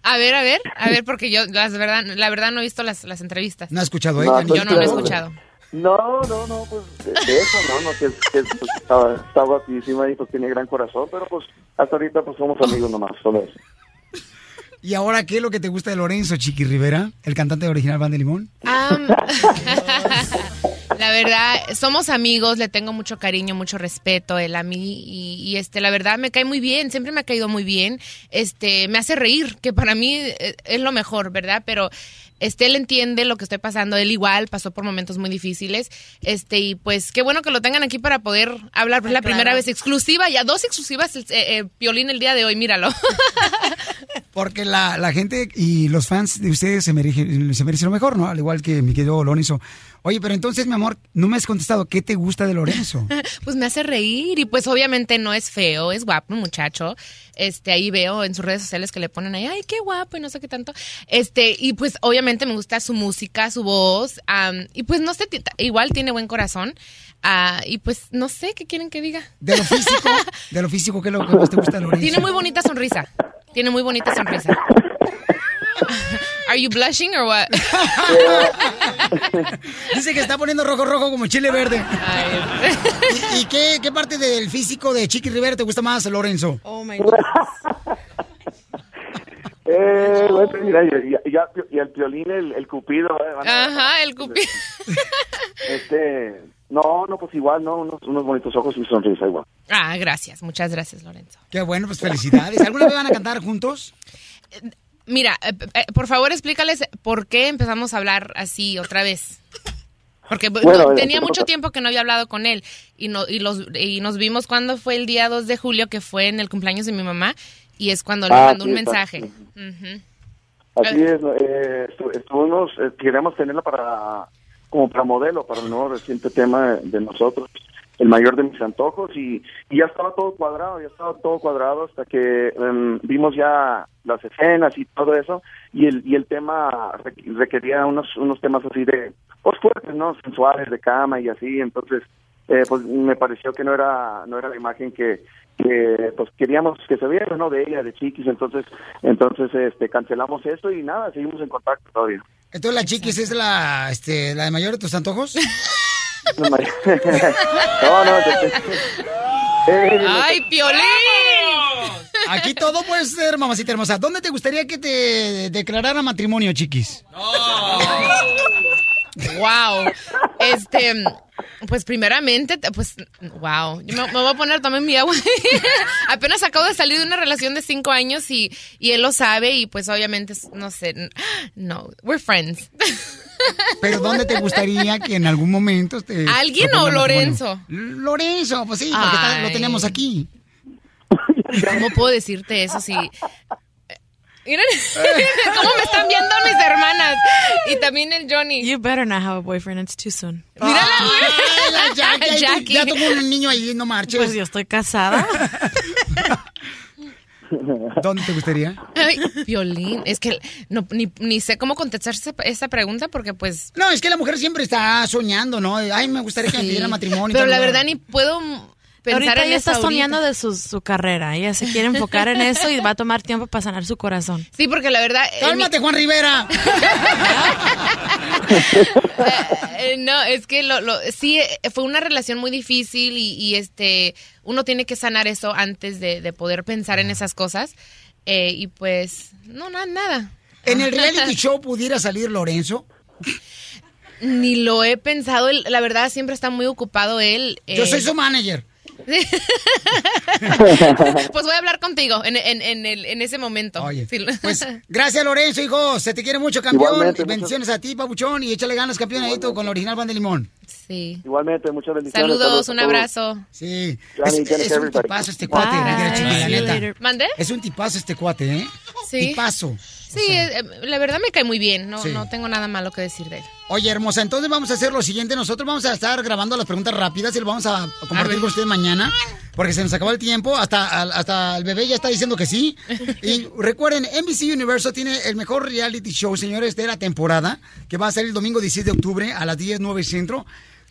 A ver, a ver, a ver, porque yo, la verdad, la verdad no he visto las, las entrevistas. ¿No ha escuchado No, Yo pues, no lo he escuchado. No, no, no, pues de, de eso, no, no, que, que, pues, está, está guapísima y pues tiene gran corazón, pero pues hasta ahorita pues somos amigos nomás, solo eso. ¿Y ahora qué es lo que te gusta de Lorenzo, Chiqui Rivera, el cantante original Van de Limón? La verdad, somos amigos, le tengo mucho cariño, mucho respeto él a mí y, y, este, la verdad me cae muy bien, siempre me ha caído muy bien, este, me hace reír, que para mí eh, es lo mejor, ¿verdad? Pero este, él entiende lo que estoy pasando, él igual pasó por momentos muy difíciles, este, y pues qué bueno que lo tengan aquí para poder hablar, pues la claro. primera vez exclusiva, ya dos exclusivas, eh, eh, Piolín el día de hoy, míralo. Porque la, la gente y los fans de ustedes se merecen, se merecen lo mejor, ¿no? Al igual que mi querido Lorenzo. Oye, pero entonces, mi amor, no me has contestado. ¿Qué te gusta de Lorenzo? Pues me hace reír y pues obviamente no es feo, es guapo, muchacho. Este, ahí veo en sus redes sociales que le ponen ahí, ay, qué guapo y no sé qué tanto. Este, y pues obviamente me gusta su música, su voz, am, y pues no sé, igual tiene buen corazón. ah, y pues no sé qué quieren que diga. De lo físico, de lo físico, ¿qué es lo que más te gusta de Lorenzo? Tiene muy bonita sonrisa. Tiene muy bonita sonrisa. Are you blushing or what? Dice que está poniendo rojo, rojo como chile verde. ¿Y, y qué, qué parte del físico de Chiqui Rivera te gusta más, Lorenzo? Oh my Eh, bueno, mira, y, y- ya- y el violín, el, el cupido, eh, Ajá, el cupido. este, no, no, pues igual, no, unos, unos bonitos ojos y sonrisa igual. Ah, gracias, muchas gracias, Lorenzo. Qué bueno, pues felicidades. ¿Alguna vez van a cantar juntos? Mira, eh, eh, por favor explícales por qué empezamos a hablar así otra vez. Porque bu- Bueno, no- eh, tenía mucho tiempo que no había hablado con él y, no, y, los, y nos vimos cuando fue el día 2 de julio, que fue en el cumpleaños de mi mamá, y es cuando le Ah, mandó un sí, mensaje. Así es, eh, estu- estuvimos, eh, queríamos tenerla para, como para modelo, para el nuevo reciente tema de nosotros, el mayor de mis antojos, y, y ya estaba todo cuadrado, ya estaba todo cuadrado hasta que em, vimos ya las escenas y todo eso, y el, y el tema requ- requería unos, unos temas así de, pues fuertes, ¿no? Sensuales, de cama y así, entonces, eh, pues me pareció que no era, no era la imagen que, que pues queríamos que se viera, ¿no? De ella, de Chiquis, entonces, entonces, este, cancelamos esto y nada, seguimos en contacto todavía. Entonces la Chiquis es la, este, la de mayor de tus antojos. no, no, no, eh, ¡Ay, Piolín! Aquí todo puede ser, mamacita hermosa. ¿Dónde te gustaría que te declarara matrimonio, Chiquis? Wow. Este, Pues primeramente, te- pues, wow, yo me, me voy a poner también mi agua. Apenas acabo de salir de una relación de cinco años y, y él lo sabe y pues obviamente, no sé, no, we're friends. Pero ¿dónde te gustaría que en algún momento te ¿Alguien o matrimonio? Lorenzo? Lorenzo, pues sí, porque está- lo tenemos aquí. ¿Cómo puedo decirte eso si... Miren cómo me están viendo mis hermanas. Y también el Johnny. You better not have a boyfriend, it's too soon. Mírala, Ay, la Jackie, Jackie. Ya tuvo un niño ahí, no marches. Pues yo estoy casada. ¿Dónde te gustaría? Ay, violín. Es que no, ni, ni sé cómo contestar esa, pregunta porque pues... No, es que la mujer siempre está soñando, ¿no? Ay, me gustaría que me Sí. pidiera matrimonio. Pero la verdad ni puedo pensar ahorita en ella está soñando de su, su carrera. Ella se quiere enfocar en eso y va a tomar tiempo para sanar su corazón. Sí, porque la verdad... en Cálmate, mi- Juan Rivera. Eh, no, es que lo, lo- sí, eh, fue una relación muy difícil y, y, este uno tiene que sanar eso antes de, de poder pensar en esas cosas. Eh, y pues, no, na- nada. ¿En el reality show pudiera salir Lorenzo? Ni lo he pensado, la verdad siempre está muy ocupado él. Yo eh, soy su manager. pues voy a hablar contigo en, en, en, el- en ese momento. Oye, Sí. Pues gracias, Lorenzo, hijo. Se te quiere mucho, campeón. Igualmente, bendiciones a ti, papuchón. Y échale ganas, campeón, ahí tú con la original Van de Limón. Sí. Igualmente, muchas bendiciones. Saludos, a un abrazo. Sí. Johnny, Es, es un tipazo este cuate, Bye. ¿Mande? Es un tipazo este cuate, ¿eh? Sí. Tipazo. Sí, eh, eh, la verdad me cae muy bien. No, Sí. no tengo nada malo que decir de él. Oye, hermosa, entonces vamos a hacer lo siguiente. Nosotros vamos a estar grabando las preguntas rápidas y lo vamos a compartir con ustedes mañana, porque se nos acabó el tiempo. Hasta, hasta el bebé ya está diciendo que sí. Y recuerden, NBC Universo tiene el mejor reality show, señores, de la temporada, que va a ser el domingo 16 de octubre a las 10, 9 centro.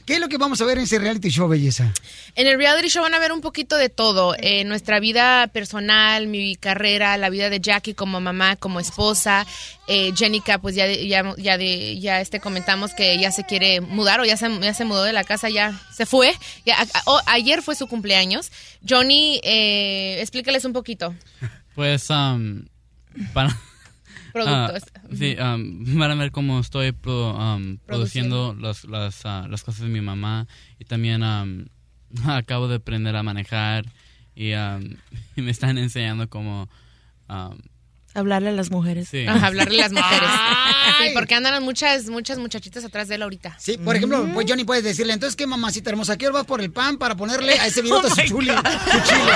¿Qué es lo que vamos a ver en ese reality show, belleza? En el reality show van a ver un poquito de todo. Eh, nuestra vida personal, mi carrera, la vida de Jackie como mamá, como esposa. Eh, Jenica, pues ya, ya, ya, de, ya este, comentamos que ya se quiere mudar o ya se, ya se mudó de la casa, ya se fue. Ya, a- a- o- ayer fue su cumpleaños. Johnny, eh, explícales un poquito. Pues, um, para... Productos. Ah, sí, um, van a ver cómo estoy pro- um, produciendo las, las, ah, las cosas de mi mamá y también um, acabo de aprender a manejar y, um, y me están enseñando cómo... Hablarle a las mujeres. Sí. Hablarle a las mujeres. Sí, porque andan muchas, muchas muchachitas atrás de él ahorita. Sí, por ejemplo, pues Johnny puedes decirle, entonces, ¿qué mamacita hermosa? ¿Qué vas por el pan para ponerle a ese videote Oh su chuli? Su chile.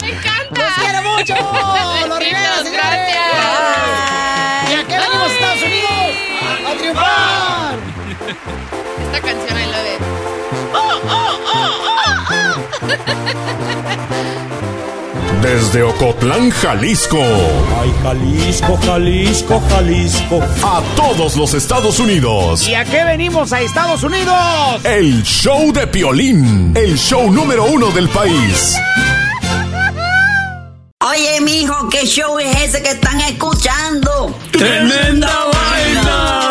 ¡Me encanta! ¡Los quiero mucho! ¡Los Rivera, señores! gracias. ¿Y a qué venimos, Estados Unidos? ¡A triunfar! Esta canción I love it. Desde Ocotlán, Jalisco. Ay, Jalisco, Jalisco, Jalisco. A todos los Estados Unidos. ¿Y a qué venimos a Estados Unidos? El show de Piolín. El show número uno del país. Oye, mijo, ¿qué show es ese que están escuchando? ¡Tremenda vaina!